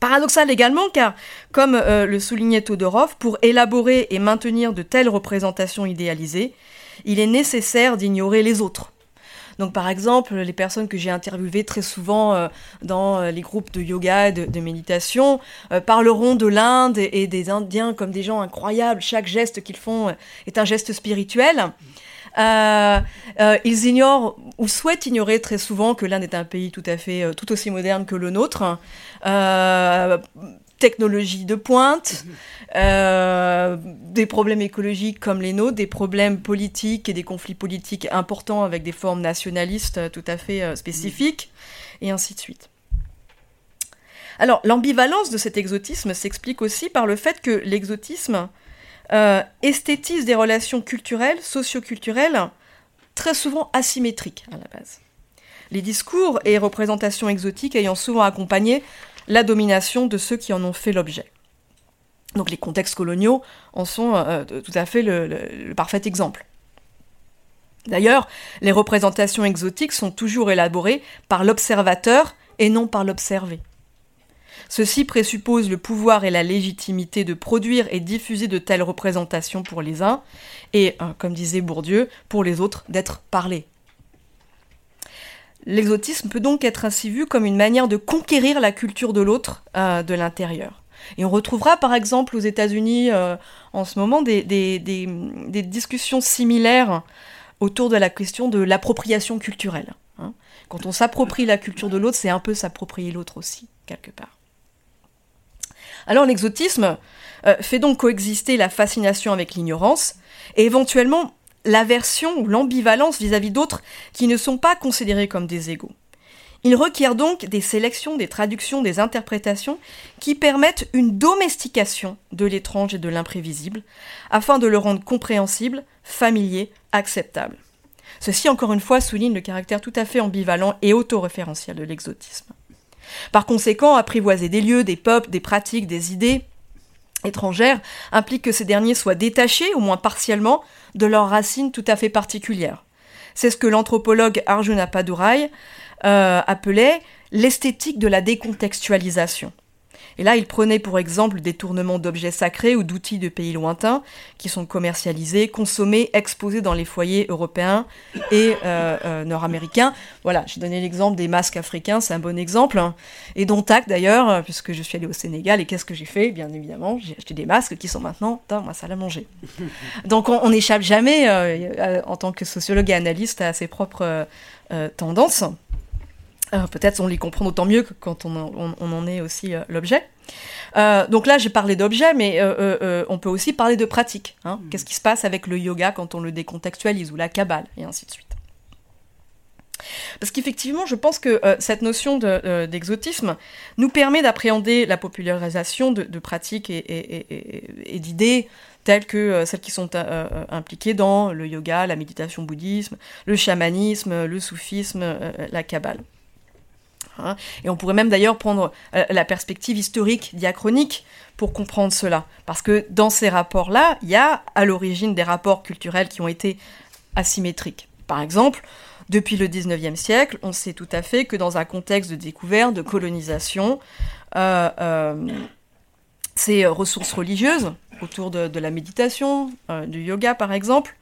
Paradoxal également car, comme euh, le soulignait Todorov, pour élaborer et maintenir de telles représentations idéalisées, il est nécessaire d'ignorer les autres, donc par exemple, les personnes que j'ai interviewées très souvent euh, dans euh, les groupes de yoga et de, méditation euh, parleront de l'Inde et, des Indiens comme des gens incroyables. Chaque geste qu'ils font est un geste spirituel. ils ignorent ou souhaitent ignorer très souvent que l'Inde est un pays tout à fait tout aussi moderne que le nôtre technologies de pointe, euh, des problèmes écologiques comme les nôtres, des problèmes politiques et des conflits politiques importants avec des formes nationalistes tout à fait euh, spécifiques, et ainsi de suite. Alors, l'ambivalence de cet exotisme s'explique aussi par le fait que l'exotisme euh, esthétise des relations culturelles, socioculturelles, très souvent asymétriques à la base. Les discours et représentations exotiques ayant souvent accompagné la domination de ceux qui en ont fait l'objet. Donc les contextes coloniaux en sont euh, tout à fait le, parfait exemple. D'ailleurs, les représentations exotiques sont toujours élaborées par l'observateur et non par l'observé. Ceci présuppose le pouvoir et la légitimité de produire et diffuser de telles représentations pour les uns, et, euh, comme disait Bourdieu, pour les autres d'être parlées. L'exotisme peut donc être ainsi vu comme une manière de conquérir la culture de l'autre euh, de l'intérieur. Et on retrouvera par exemple aux États-Unis euh, en ce moment des, discussions similaires autour de la question de l'appropriation culturelle. Hein. Quand on s'approprie la culture de l'autre, c'est un peu s'approprier l'autre aussi, quelque part. Alors l'exotisme euh, fait donc coexister la fascination avec l'ignorance, et éventuellement l'aversion ou l'ambivalence vis-à-vis d'autres qui ne sont pas considérés comme des égaux. Il requiert donc des sélections, des traductions, des interprétations qui permettent une domestication de l'étrange et de l'imprévisible, afin de le rendre compréhensible, familier, acceptable. Ceci, encore une fois, souligne le caractère tout à fait ambivalent et autoréférentiel de l'exotisme. Par conséquent, apprivoiser des lieux, des peuples, des pratiques, des idées, étrangères implique que ces derniers soient détachés, au moins partiellement, de leurs racines tout à fait particulières. c'est ce que l'anthropologue Arjuna Padurai appelait l'esthétique de la décontextualisation. Et là, il prenait pour exemple des tournements d'objets sacrés ou d'outils de pays lointains qui sont commercialisés, consommés, exposés dans les foyers européens et euh, euh, nord-américains. Voilà, j'ai donné l'exemple des masques africains, c'est un bon exemple. Hein. Et dont acte d'ailleurs, puisque je suis allée au Sénégal, et qu'est-ce que j'ai fait? Bien évidemment, j'ai acheté des masques qui sont maintenant dans ma salle à manger. Donc on n'échappe jamais, euh, en tant que sociologue et analyste, à ses propres tendances. Euh, peut-être on les comprend d'autant mieux que quand on, en est aussi euh, l'objet. Euh, donc là, j'ai parlé d'objet, mais on peut aussi parler de pratique. Hein. Mm. Qu'est-ce qui se passe avec le yoga quand on le décontextualise, ou la kabbale, et ainsi de suite. Parce qu'effectivement, je pense que cette notion d'exotisme nous permet d'appréhender la popularisation de, pratiques et, d'idées telles que celles qui sont impliquées dans le yoga, la méditation bouddhisme, le chamanisme, le soufisme, la kabbale. Hein. Et on pourrait même d'ailleurs prendre euh, la perspective historique, diachronique, pour comprendre cela. Parce que dans ces rapports-là, il y a à l'origine des rapports culturels qui ont été asymétriques. Par exemple, depuis le 19e siècle, on sait tout à fait que dans un contexte de découverte, de colonisation, euh, euh, ces ressources religieuses, autour de, la méditation, du yoga par exemple,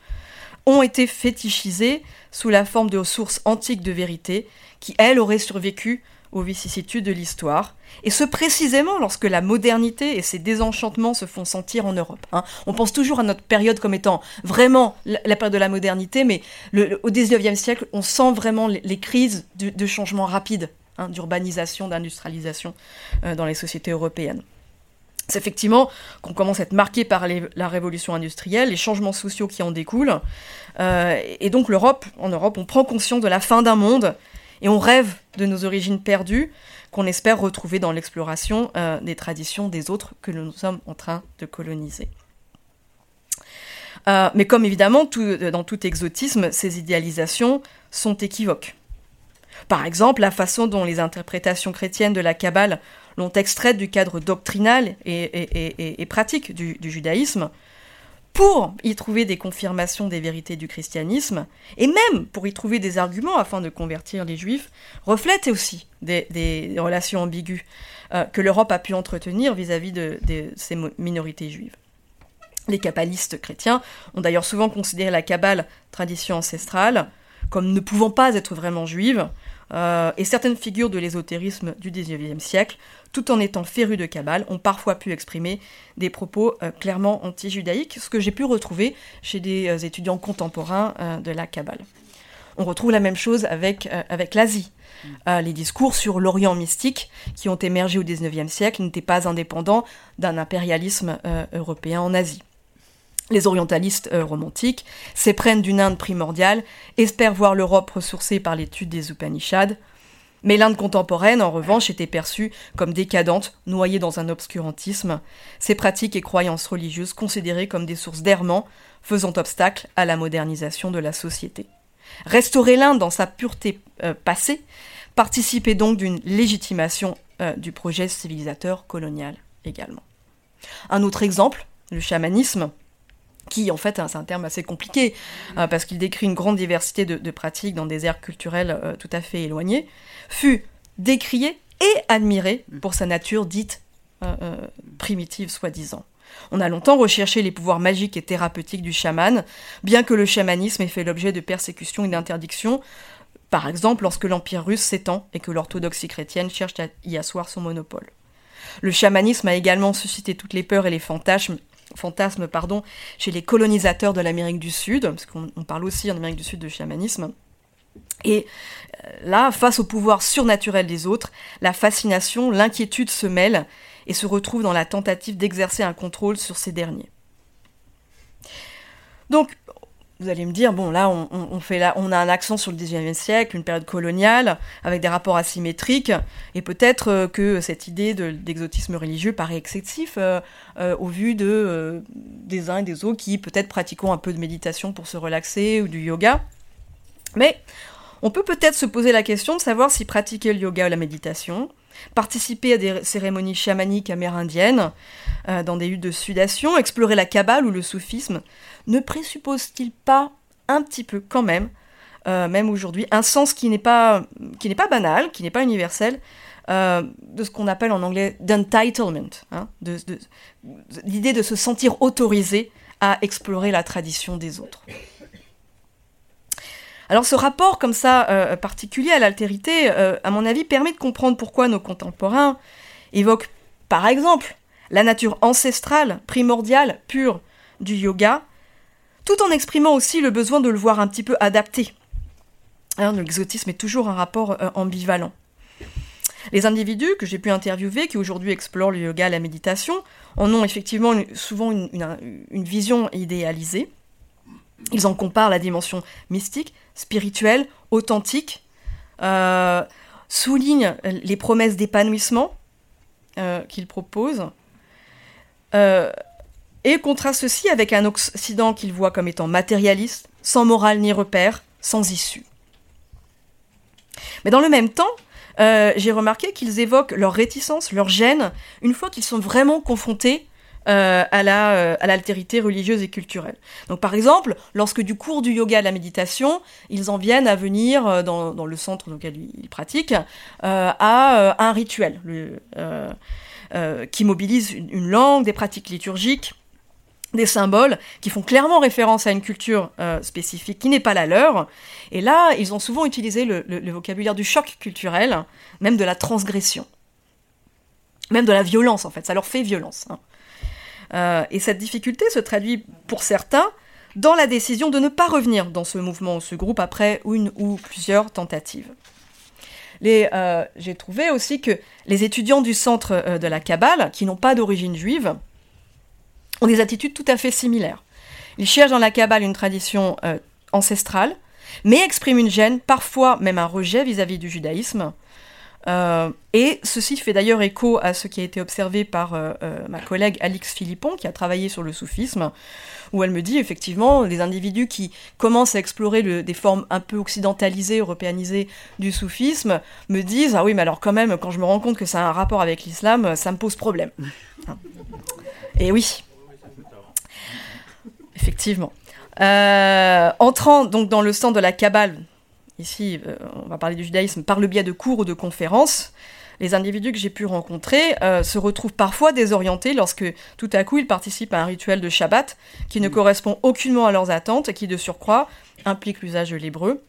ont été fétichisées sous la forme de sources antiques de vérité qui, elle, aurait survécu aux vicissitudes de l'histoire, et ce précisément lorsque la modernité et ses désenchantements se font sentir en Europe. Hein. On pense toujours à notre période comme étant vraiment la, période de la modernité, mais au XIXe siècle, on sent vraiment les, crises de, changement rapide, hein, d'urbanisation, d'industrialisation euh, dans les sociétés européennes. C'est effectivement qu'on commence à être marqué par la révolution industrielle, les changements sociaux qui en découlent, euh, et donc l'Europe, en Europe, on prend conscience de la fin d'un monde et on rêve de nos origines perdues qu'on espère retrouver dans l'exploration euh, des traditions des autres que nous sommes en train de coloniser. Euh, mais comme évidemment, dans tout exotisme, ces idéalisations sont équivoques. Par exemple, la façon dont les interprétations chrétiennes de la Kabbale l'ont extraite du cadre doctrinal et, pratique du, judaïsme pour y trouver des confirmations des vérités du christianisme, et même pour y trouver des arguments afin de convertir les juifs, reflète aussi des, relations ambiguës euh, que l'Europe a pu entretenir vis-à-vis de, ces minorités juives. Les kabbalistes chrétiens ont d'ailleurs souvent considéré la Kabbale, tradition ancestrale, comme ne pouvant pas être vraiment juive, euh, et certaines figures de l'ésotérisme du XIXe siècle, tout en étant férus de Kabbale, ont parfois pu exprimer des propos euh, clairement anti-judaïques, ce que j'ai pu retrouver chez des euh, étudiants contemporains de la Kabbale. On retrouve la même chose avec, avec l'Asie. les discours sur l'Orient mystique qui ont émergé au XIXe siècle n'étaient pas indépendants d'un impérialisme européen en Asie. Les orientalistes euh, romantiques s'éprennent d'une Inde primordiale, espèrent voir l'Europe ressourcée par l'étude des Upanishads, mais l'Inde contemporaine, en revanche, était perçue comme décadente, noyée dans un obscurantisme, ses pratiques et croyances religieuses considérées comme des sources d'errement, faisant obstacle à la modernisation de la société. Restaurer l'Inde dans sa pureté euh, passée participait donc d'une légitimation euh, du projet civilisateur colonial également. Un autre exemple, le chamanisme, qui en fait c'est un terme assez compliqué euh, parce qu'il décrit une grande diversité de, pratiques dans des aires culturelles euh, tout à fait éloignées, fut décrié et admiré pour sa nature dite euh, primitive soi-disant. On a longtemps recherché les pouvoirs magiques et thérapeutiques du chaman, bien que le chamanisme ait fait l'objet de persécutions et d'interdictions, par exemple lorsque l'Empire russe s'étend et que l'orthodoxie chrétienne cherche à y asseoir son monopole. Le chamanisme a également suscité toutes les peurs et les fantasmes fantasme pardon, chez les colonisateurs de l'Amérique du Sud, parce qu'on parle aussi en Amérique du Sud de chamanisme. Et euh, là, face au pouvoir surnaturel des autres, la fascination, l'inquiétude se mêlent et se retrouvent dans la tentative d'exercer un contrôle sur ces derniers. Donc, vous allez me dire, bon, là, on, a un accent sur le XIXe siècle, une période coloniale, avec des rapports asymétriques, et peut-être euh, que cette idée d'exotisme religieux paraît excessif euh, euh, au vu de, des uns et des autres qui peut-être pratiquons un peu de méditation pour se relaxer ou du yoga. Mais on peut peut-être se poser la question de savoir si pratiquer le yoga ou la méditation, participer à des cérémonies chamaniques amérindiennes, dans des huttes de sudation, explorer la Kabbale ou le soufisme, ne présuppose-t-il pas un petit peu quand même même aujourd'hui, un sens qui n'est pas, banal, qui n'est pas universel, de ce qu'on appelle en anglais d'entitlement, hein, de, l'idée de se sentir autorisé à explorer la tradition des autres. Alors ce rapport comme ça particulier à l'altérité, à mon avis, permet de comprendre pourquoi nos contemporains évoquent par exemple la nature ancestrale, primordiale, pure du yoga, tout en exprimant aussi le besoin de le voir un petit peu adapté. Hein, L'exotisme est toujours un rapport euh, ambivalent. Les individus que j'ai pu interviewer, qui aujourd'hui explorent le yoga la méditation, en ont effectivement souvent une, vision idéalisée. Ils en comparent la dimension mystique, spirituelle, authentique, euh, soulignent les promesses d'épanouissement euh, qu'ils proposent, et contraste ceci avec un Occident qu'ils voient comme étant matérialiste, sans morale ni repère, sans issue. Mais dans le même temps, euh, j'ai remarqué qu'ils évoquent leur réticence, leur gêne, une fois qu'ils sont vraiment confrontés euh, à l'altérité religieuse et culturelle. Donc par exemple, lorsque du cours du yoga à la méditation, ils en viennent à venir dans, le centre dans ils pratiquent à un rituel. Euh, qui mobilisent une, langue, des pratiques liturgiques, des symboles qui font clairement référence à une culture euh, spécifique qui n'est pas la leur. Et là, ils ont souvent utilisé le, vocabulaire du choc culturel, même de la transgression, même de la violence en fait. Ça leur fait violence. Hein. Euh, et cette difficulté se traduit pour certains dans la décision de ne pas revenir dans ce mouvement ou ce groupe après une ou plusieurs tentatives. Euh, j'ai trouvé aussi que les étudiants du centre de la Kabbale, qui n'ont pas d'origine juive, ont des attitudes tout à fait similaires. Ils cherchent dans la Kabbale une tradition euh, ancestrale, mais expriment une gêne, parfois même un rejet vis-à-vis du judaïsme. et ceci fait d'ailleurs écho à ce qui a été observé par ma collègue Alix Philippon, qui a travaillé sur le soufisme, où elle me dit effectivement les individus qui commencent à explorer des formes un peu occidentalisées, européanisées du soufisme, me disent ah oui mais alors quand même quand je me rends compte que ça a un rapport avec l'islam, ça me pose problème. Et oui, effectivement. Euh, entrant donc dans le centre de la Kabbale, ici euh, on va parler du judaïsme par le biais de cours ou de conférences, les individus que j'ai pu rencontrer euh, se retrouvent parfois désorientés lorsque tout à coup ils participent à un rituel de Shabbat qui ne mm. correspond aucunement à leurs attentes et qui de surcroît implique l'usage de l'hébreu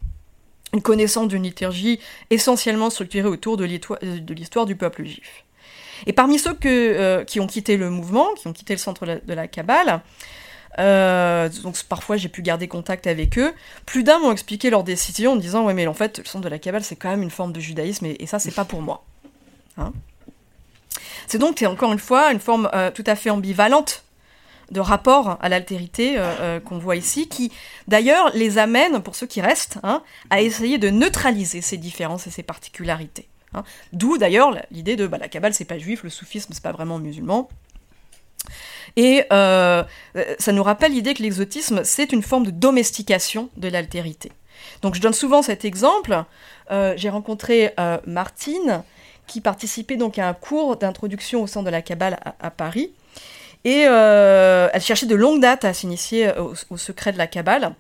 une connaissance d'une liturgie essentiellement structurée autour de l'histoire du peuple juif. Et parmi ceux qui ont quitté le mouvement, qui ont quitté le centre de la Kabbale, euh, donc parfois j'ai pu garder contact avec eux. Plus d'un m'ont expliqué leur décision en disant ouais mais en fait le centre de la Kabbale c'est quand même une forme de judaïsme et, ça c'est pas pour moi. Hein. c'est donc, encore une fois, une forme euh, tout à fait ambivalente de rapport à l'altérité euh, qu'on voit ici, qui d'ailleurs les amène, pour ceux qui restent, hein, à essayer de neutraliser ces différences et ces particularités. Hein. D'où d'ailleurs l'idée de bah, la Kabbale c'est pas juif, le soufisme c'est pas vraiment musulman. Et ça nous rappelle l'idée que l'exotisme c'est une forme de domestication de l'altérité. Donc je donne souvent cet exemple. J'ai rencontré Martine, qui participait donc à un cours d'introduction au centre de la Kabbale à, Paris. Et euh, elle cherchait de longue date à s'initier au, secret de la Kabbale.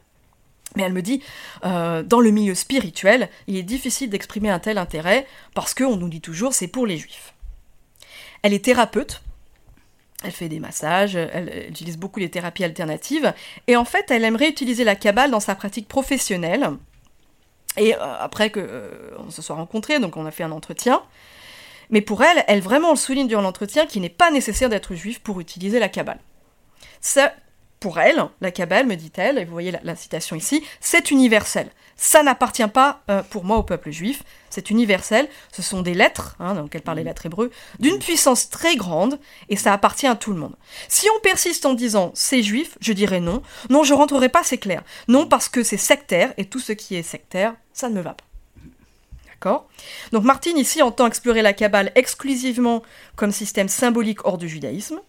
Mais elle me dit, euh, dans le milieu spirituel, il est difficile d'exprimer un tel intérêt parce qu'on nous dit toujours c'est pour les juifs. Elle est thérapeute, elle fait des massages, elle utilise beaucoup les thérapies alternatives, et en fait elle aimerait utiliser la Kabbale dans sa pratique professionnelle. Et euh, après qu'on se soit rencontrés, donc on a fait un entretien, mais pour elle, elle vraiment le souligne durant l'entretien qu'il n'est pas nécessaire d'être juif pour utiliser la Kabbale. Ça, pour elle, la Kabbale, me dit-elle, et vous voyez la, citation ici, c'est universel. Ça n'appartient pas euh, pour moi au peuple juif, c'est universel. Ce sont des lettres, hein, donc elle parle les lettres hébreux, d'une puissance très grande, et ça appartient à tout le monde. Si on persiste en disant c'est juif, je dirais non. Non, je rentrerai pas, c'est clair. Non, parce que c'est sectaire, et tout ce qui est sectaire, ça ne me va pas. Donc Martine ici entend explorer la Kabbale exclusivement comme système symbolique hors du judaïsme,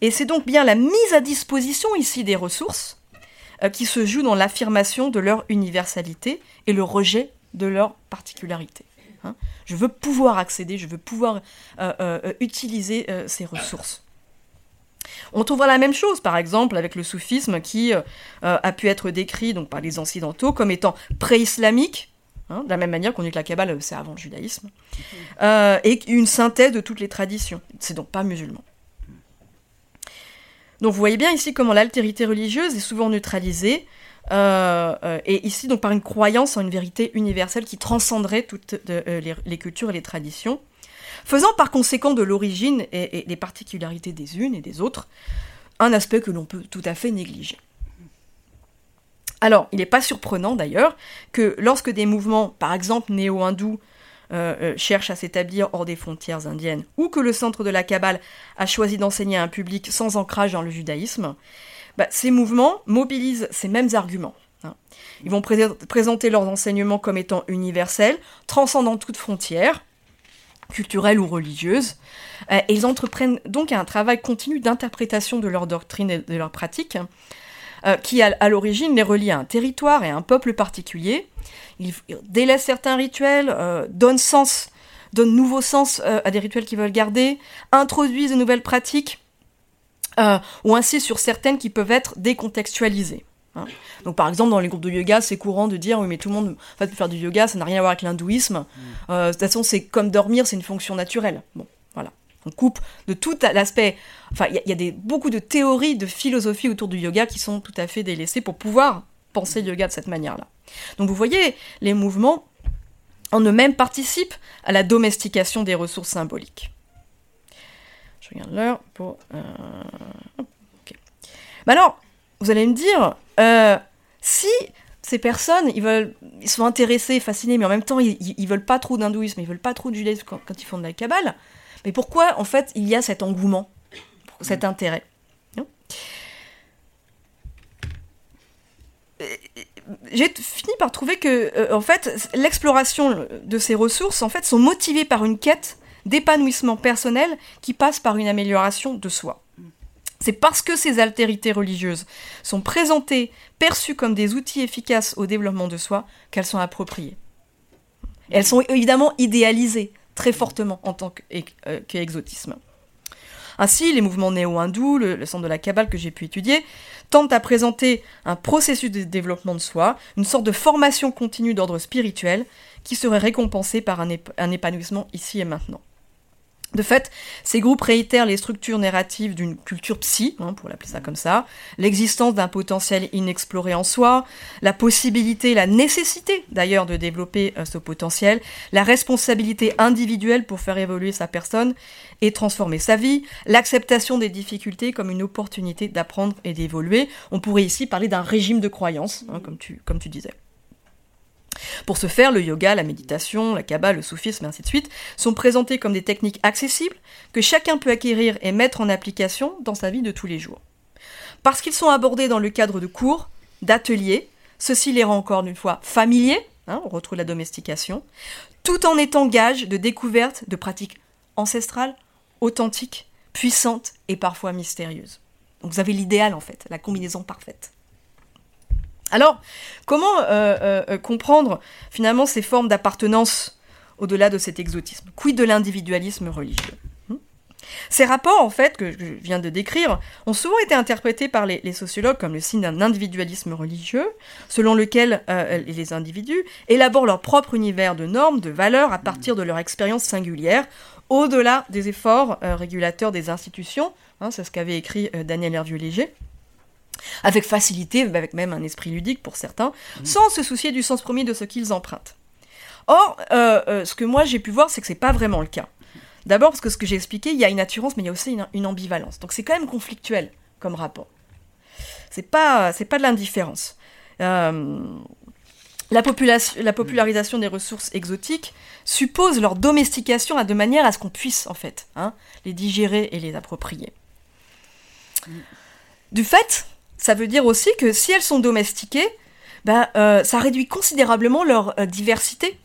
et c'est donc bien la mise à disposition ici des ressources euh, qui se joue dans l'affirmation de leur universalité et le rejet de leur particularité. Hein. je veux pouvoir accéder, je veux pouvoir euh, euh, utiliser ces ressources. On trouvera la même chose, par exemple, avec le soufisme qui euh, a pu être décrit donc, par les occidentaux comme étant pré-islamique, hein, de la même manière qu'on dit que la Kabbale, c'est avant le judaïsme, euh, et une synthèse de toutes les traditions. C'est donc pas musulman. Donc vous voyez bien ici comment l'altérité religieuse est souvent neutralisée, euh, et ici donc par une croyance en une vérité universelle qui transcenderait toutes les cultures et les traditions faisant par conséquent de l'origine et, des particularités des unes et des autres un aspect que l'on peut tout à fait négliger. Alors, il n'est pas surprenant d'ailleurs que lorsque des mouvements, par exemple néo-hindous, euh, euh, cherchent à s'établir hors des frontières indiennes, ou que le centre de la Kabbale a choisi d'enseigner à un public sans ancrage dans le judaïsme, bah, ces mouvements mobilisent ces mêmes arguments. Hein. Ils vont présenter leurs enseignements comme étant universels, transcendant toute frontière, culturelles ou religieuses. Euh, ils entreprennent donc un travail continu d'interprétation de leur doctrine et de leurs pratiques, euh, qui à, l'origine les relie à un territoire et à un peuple particulier. Ils délaissent certains rituels, euh, donnent sens, donnent nouveau sens à des rituels qu'ils veulent garder, introduisent de nouvelles pratiques, ou ainsi sur certaines qui peuvent être décontextualisées. Hein. Donc par exemple dans les groupes de yoga c'est courant de dire oui mais tout le monde en fait, faire du yoga ça n'a rien à voir avec l'hindouisme mm. euh, de toute façon c'est comme dormir c'est une fonction naturelle bon voilà on coupe de tout l'aspect enfin il y, a des, beaucoup de théories de philosophie autour du yoga qui sont tout à fait délaissées pour pouvoir penser le yoga de cette manière là donc vous voyez les mouvements en eux-mêmes participent à la domestication des ressources symboliques je regarde l'heure pour euh... ok. Bah alors vous allez me dire, euh, si ces personnes, ils, veulent, ils sont intéressés, fascinés, mais en même temps, ils, ils veulent pas trop d'hindouisme, ils veulent pas trop de judaïsme quand, ils font de la Kabbale, mais pourquoi, en fait, il y a cet engouement, cet intérêt hein j'ai fini par trouver que, euh, en fait, l'exploration de ces ressources, en fait, sont motivées par une quête d'épanouissement personnel qui passe par une amélioration de soi. C'est parce que ces altérités religieuses sont présentées, perçues comme des outils efficaces au développement de soi, qu'elles sont appropriées. elles sont évidemment idéalisées très fortement en tant euh, qu'exotisme. Ainsi, les mouvements néo-hindous, le, centre de la Kabbale que j'ai pu étudier, tentent à présenter un processus de développement de soi, une sorte de formation continue d'ordre spirituel qui serait récompensée par un épanouissement ici et maintenant. De fait, ces groupes réitèrent les structures narratives d'une culture psy, hein, pour l'appeler ça comme ça, l'existence d'un potentiel inexploré en soi, la possibilité, la nécessité d'ailleurs de développer euh, ce potentiel, la responsabilité individuelle pour faire évoluer sa personne et transformer sa vie, l'acceptation des difficultés comme une opportunité d'apprendre et d'évoluer. On pourrait ici parler d'un régime de croyance, hein, comme, tu, comme tu disais. Pour ce faire, le yoga, la méditation, la kabbale, le soufisme et ainsi de suite sont présentés comme des techniques accessibles que chacun peut acquérir et mettre en application dans sa vie de tous les jours. Parce qu'ils sont abordés dans le cadre de cours, d'ateliers, ceci les rend encore une fois familiers, hein, on retrouve la domestication, tout en étant gage de découverte de pratiques ancestrales, authentiques, puissantes et parfois mystérieuses. Donc vous avez l'idéal en fait, la combinaison parfaite. Alors, comment euh, euh, euh, comprendre finalement ces formes d'appartenance au-delà de cet exotisme? Quid de l'individualisme religieux? Hmm? Ces rapports, en fait, que je viens de décrire, ont souvent été interprétés par les, sociologues comme le signe d'un individualisme religieux, selon lequel les individus élaborent leur propre univers de normes, de valeurs, à partir de leur expérience singulière, au-delà des efforts régulateurs des institutions. Hein, c'est ce qu'avait écrit Daniel Hervieux-Léger avec facilité, avec même un esprit ludique pour certains, mmh. sans se soucier du sens premier de ce qu'ils empruntent. Or, euh, euh, ce que moi j'ai pu voir, c'est que c'est pas vraiment le cas. D'abord parce que ce que j'ai expliqué, il y a une attirance, mais il y a aussi une, ambivalence. Donc c'est quand même conflictuel comme rapport. C'est pas, c'est pas de l'indifférence. Euh, la, popularisation des ressources exotiques suppose leur domestication de manière à ce qu'on puisse, en fait, hein, les digérer et les approprier. Mmh. Du fait, ça veut dire aussi que si elles sont domestiquées, ben, euh, ça réduit considérablement leur euh, diversité.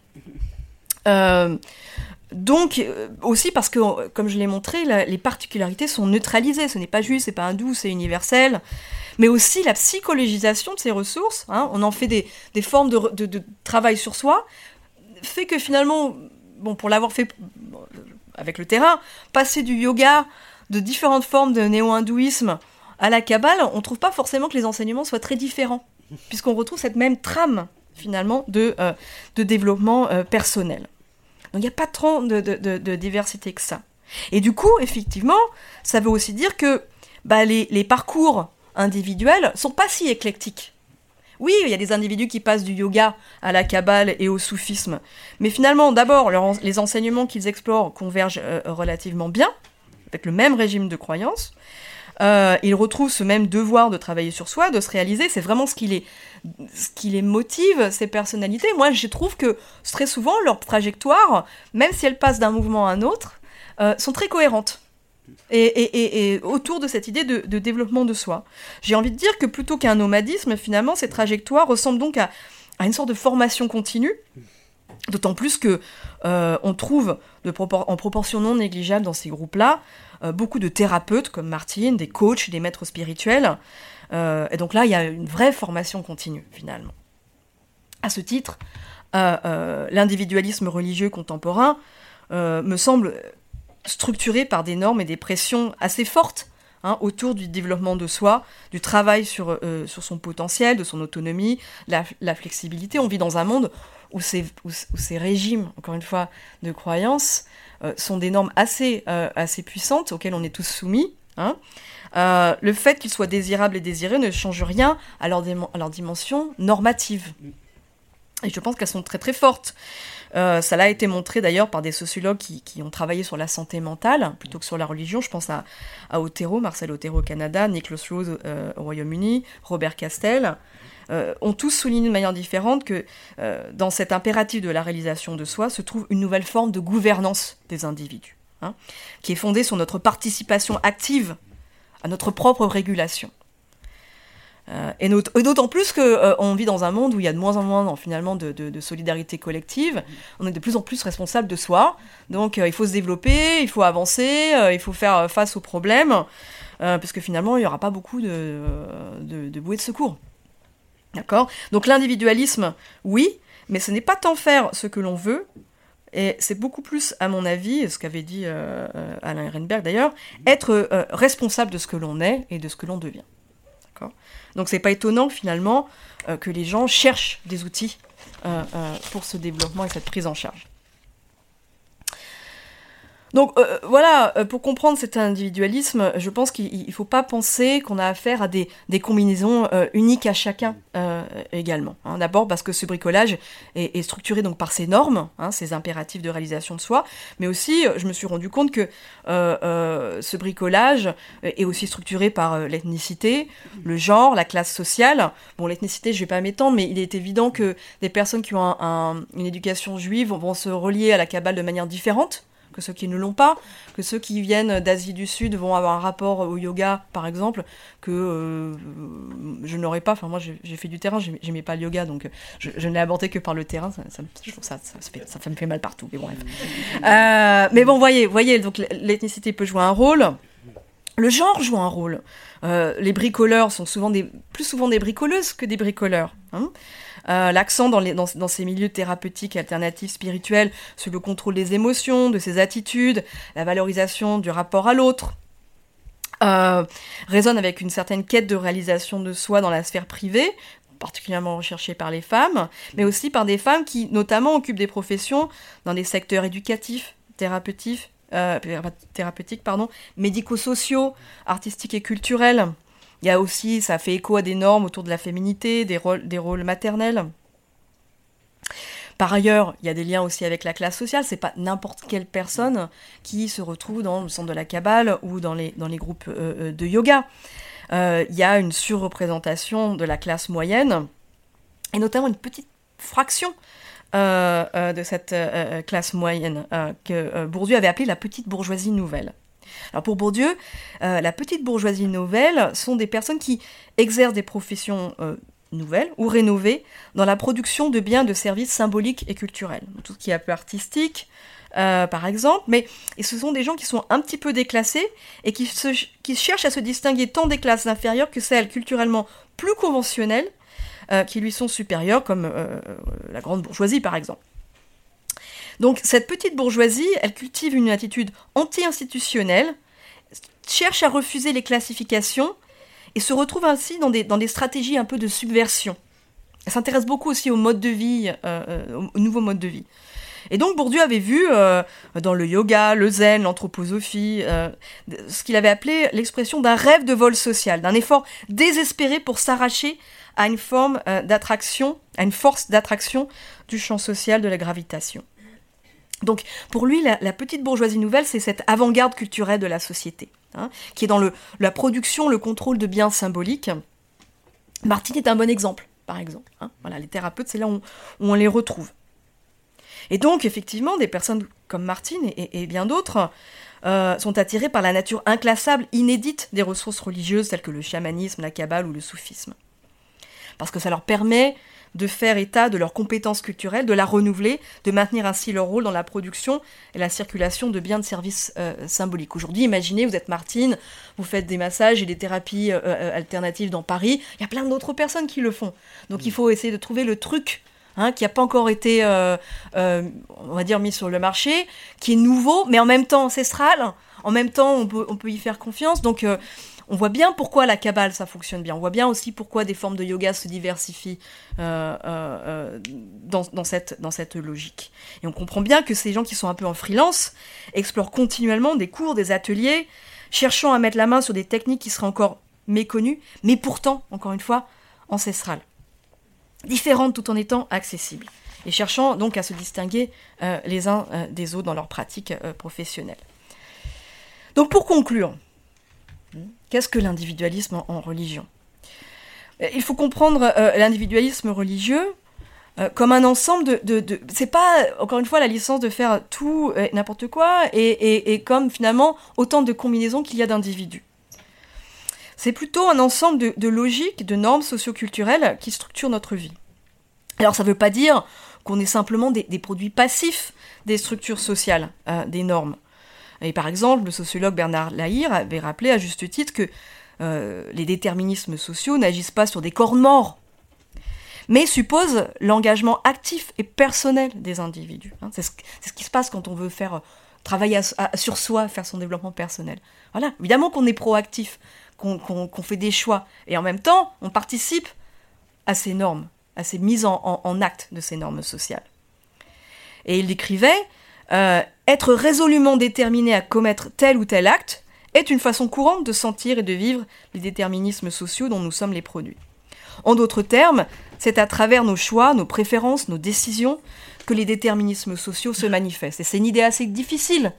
Euh, donc, aussi parce que, comme je l'ai montré, les particularités sont neutralisées. Ce n'est pas juste, c'est pas hindou, c'est universel. Mais aussi la psychologisation de ces ressources, hein, on en fait des, formes de, travail sur soi, fait que finalement, bon, pour l'avoir fait avec le terrain, passer du yoga de différentes formes de néo-hindouisme à la Kabbale, on ne trouve pas forcément que les enseignements soient très différents, puisqu'on retrouve cette même trame finalement de, euh, de développement euh, personnel. Donc il n'y a pas tant de, de, diversité que ça. Et du coup, effectivement, ça veut aussi dire que bah, les, les parcours individuels sont pas si éclectiques. Oui, il y a des individus qui passent du yoga à la kabbale et au soufisme. Mais finalement, d'abord, les enseignements qu'ils explorent convergent euh, relativement bien, avec le même régime de croyance. Euh, ils retrouvent ce même devoir de travailler sur soi, de se réaliser. C'est vraiment ce qui, les, ce qui les motive, ces personnalités. Moi, je trouve que très souvent, leur trajectoire, même si elles passent d'un mouvement à un autre, euh, sont très cohérentes et, autour de cette idée de, développement de soi. J'ai envie de dire que plutôt qu'un nomadisme, finalement, ces trajectoires ressemblent donc à, une sorte de formation continue. D'autant plus que euh, on trouve en proportion non négligeable dans ces groupes-là beaucoup de thérapeutes comme Martine, des coachs, des maîtres spirituels. Euh, et donc là, il y a une vraie formation continue finalement. À ce titre, l'individualisme religieux contemporain me semble structuré par des normes et des pressions assez fortes hein, autour du développement de soi, du travail sur, euh, son potentiel, de son autonomie, la, la, flexibilité. On vit dans un monde où ces, où, ces régimes, encore une fois, de croyances euh, sont des normes assez, euh, assez puissantes auxquelles on est tous soumis. Hein. le fait qu'ils soient désirables et désirés ne change rien à leur, à dimension normative. Et je pense qu'elles sont très très fortes. Euh, ça l'a été montré d'ailleurs par des sociologues qui, ont travaillé sur la santé mentale plutôt que sur la religion. Je pense à, Otero, Marcel Otero au Canada, Nicholas Rose euh, au Royaume-Uni, Robert Castel. Euh, ont tous souligné de manière différente que dans cet impératif de la réalisation de soi se trouve une nouvelle forme de gouvernance des individus, hein, qui est fondée sur notre participation active à notre propre régulation. Euh, et d'autant plus qu'on euh, vit dans un monde où il y a de moins en moins finalement de, solidarité collective. On est de plus en plus responsable de soi. Donc euh, il faut se développer, il faut avancer, il faut faire face aux problèmes, parce que finalement il n'y aura pas beaucoup de, de, bouées de secours. D'accord? Donc l'individualisme, oui, mais ce n'est pas tant faire ce que l'on veut, et c'est beaucoup plus, à mon avis, ce qu'avait dit Alain Ehrenberg d'ailleurs, être responsable de ce que l'on est et de ce que l'on devient. Donc c'est pas étonnant finalement euh, que les gens cherchent des outils euh, euh, pour ce développement et cette prise en charge. Donc euh, voilà, euh, pour comprendre cet individualisme, je pense qu'il ne faut pas penser qu'on a affaire à des, combinaisons euh, uniques à chacun également. Hein. D'abord parce que ce bricolage est, structuré donc par ces normes, hein, ces impératifs de réalisation de soi, mais aussi je me suis rendu compte que ce bricolage est aussi structuré par l'ethnicité, le genre, la classe sociale. Bon, l'ethnicité, je ne vais pas m'étendre, mais il est évident que des personnes qui ont une éducation juive vont se relier à la Kabbale de manière différente que ceux qui ne l'ont pas, que ceux qui viennent d'Asie du Sud vont avoir un rapport au yoga, par exemple, que euh, je n'aurais pas. Enfin, moi, j'ai fait du terrain, j'aimais pas le yoga, donc je, ne l'ai abordé que par le terrain. Ça, je trouve ça, ça, me fait mal partout. Mais bon, bref. Euh, mais bon, voyez, voyez, donc l'ethnicité peut jouer un rôle. Le genre joue un rôle. Euh, les bricoleurs sont souvent des, plus souvent des bricoleuses que des bricoleurs. Hein. Euh, l'accent dans, ces milieux thérapeutiques alternatifs spirituels sur le contrôle des émotions, de ses attitudes, la valorisation du rapport à l'autre, euh, résonne avec une certaine quête de réalisation de soi dans la sphère privée, particulièrement recherchée par les femmes, mais aussi par des femmes qui notamment occupent des professions dans des secteurs éducatifs, thérapeutiques, euh, thérapeutiques médico-sociaux, artistiques et culturels. Il y a aussi, ça fait écho à des normes autour de la féminité, des rôles, maternels. Par ailleurs, il y a des liens aussi avec la classe sociale. C'est pas n'importe quelle personne qui se retrouve dans le centre de la Kabbale ou dans les, dans les groupes euh, euh, de yoga. Euh, il y a une surreprésentation de la classe moyenne et notamment une petite fraction de cette classe moyenne que Bourdieu avait appelée la petite bourgeoisie nouvelle. Alors pour Bourdieu, euh, la petite bourgeoisie nouvelle sont des personnes qui exercent des professions euh, nouvelles ou rénovées dans la production de biens de services symboliques et culturels. Tout ce qui est un peu artistique, euh, par exemple, mais ce sont des gens qui sont un petit peu déclassés et qui cherchent à se distinguer tant des classes inférieures que celles culturellement plus conventionnelles qui lui sont supérieures, comme la grande bourgeoisie par exemple. Donc cette petite bourgeoisie, elle cultive une attitude anti-institutionnelle, cherche à refuser les classifications et se retrouve ainsi dans des, dans des stratégies un peu de subversion. Elle s'intéresse beaucoup aussi au mode de vie, euh, au nouveau mode de vie. Et donc Bourdieu avait vu euh, dans le yoga, le zen, l'anthroposophie, euh, ce qu'il avait appelé l'expression d'un rêve de vol social, d'un effort désespéré pour s'arracher à une forme euh, d'attraction, à une force d'attraction du champ social de la gravitation. Donc pour lui, la, petite bourgeoisie nouvelle, c'est cette avant-garde culturelle de la société, hein, qui est dans la production, le contrôle de biens symboliques. Martine est un bon exemple, par exemple. Hein. Les thérapeutes, c'est là où on les retrouve. Et donc, effectivement, des personnes comme Martine et, bien d'autres euh, sont attirées par la nature inclassable, inédite des ressources religieuses telles que le chamanisme, la kabbale ou le soufisme. Parce que ça leur permet de faire état de leurs compétences culturelles, de la renouveler, de maintenir ainsi leur rôle dans la production et la circulation de biens de services euh, symboliques. Aujourd'hui, imaginez, vous êtes Martine, vous faites des massages et des thérapies euh, alternatives dans Paris, il y a plein d'autres personnes qui le font. Donc il faut essayer de trouver le truc Hein, qui n'a pas encore été, euh, euh, on va dire, mis sur le marché, qui est nouveau, mais en même temps ancestral. En même temps, on peut, on peut y faire confiance. Donc, euh, on voit bien pourquoi la cabale, ça fonctionne bien. On voit bien aussi pourquoi des formes de yoga se diversifient dans, dans, cette, dans cette logique. Et on comprend bien que ces gens qui sont un peu en freelance explorent continuellement des cours, des ateliers, cherchant à mettre la main sur des techniques qui seraient encore méconnues, mais pourtant, encore une fois, ancestrales différentes tout en étant accessibles, et cherchant donc à se distinguer euh, les uns euh, des autres dans leur pratique euh, professionnelle. Donc pour conclure, qu'est-ce que l'individualisme en, religion? Il faut comprendre l'individualisme religieux comme un ensemble de... de, c'est pas, encore une fois, la licence de faire tout n'importe quoi, et, et, comme finalement autant de combinaisons qu'il y a d'individus. C'est plutôt un ensemble de, logiques, de normes socioculturelles qui structurent notre vie. Alors ça ne veut pas dire qu'on est simplement des, produits passifs des structures sociales, euh, des normes. Et par exemple, le sociologue Bernard Lahire avait rappelé à juste titre que euh, les déterminismes sociaux n'agissent pas sur des corps morts, mais supposent l'engagement actif et personnel des individus. Hein. c'est, ce, qui se passe quand on veut faire travailler sur soi, faire son développement personnel. Voilà, évidemment qu'on est proactif, qu'on, fait des choix, et en même temps, on participe à ces normes à ces mises en, acte de ces normes sociales. Et il décrivait euh, être résolument déterminé à commettre tel ou tel acte est une façon courante de sentir et de vivre les déterminismes sociaux dont nous sommes les produits. En d'autres termes, c'est à travers nos choix, nos préférences, nos décisions que les déterminismes sociaux se manifestent. Et c'est une idée assez difficile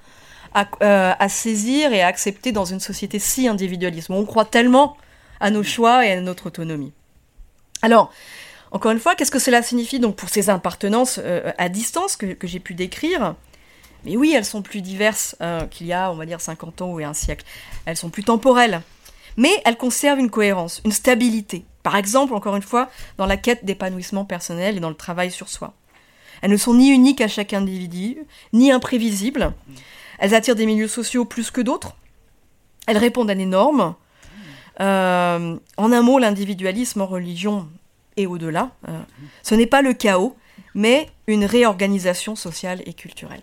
à, euh, saisir et à accepter dans une société si individualiste. On croit tellement à nos choix et à notre autonomie. Alors, encore une fois, qu'est-ce que cela signifie donc pour ces appartenances euh, à distance que, j'ai pu décrire? Mais oui, elles sont plus diverses euh, qu'il y a, on va dire, 50 ans ou un siècle. Elles sont plus temporelles. Mais elles conservent une cohérence, une stabilité. Par exemple, encore une fois, dans la quête d'épanouissement personnel et dans le travail sur soi. Elles ne sont ni uniques à chaque individu, ni imprévisibles. Elles attirent des milieux sociaux plus que d'autres. Elles répondent à des normes. Euh, en un mot, l'individualisme en religion et au-delà. Euh, ce n'est pas le chaos, mais une réorganisation sociale et culturelle.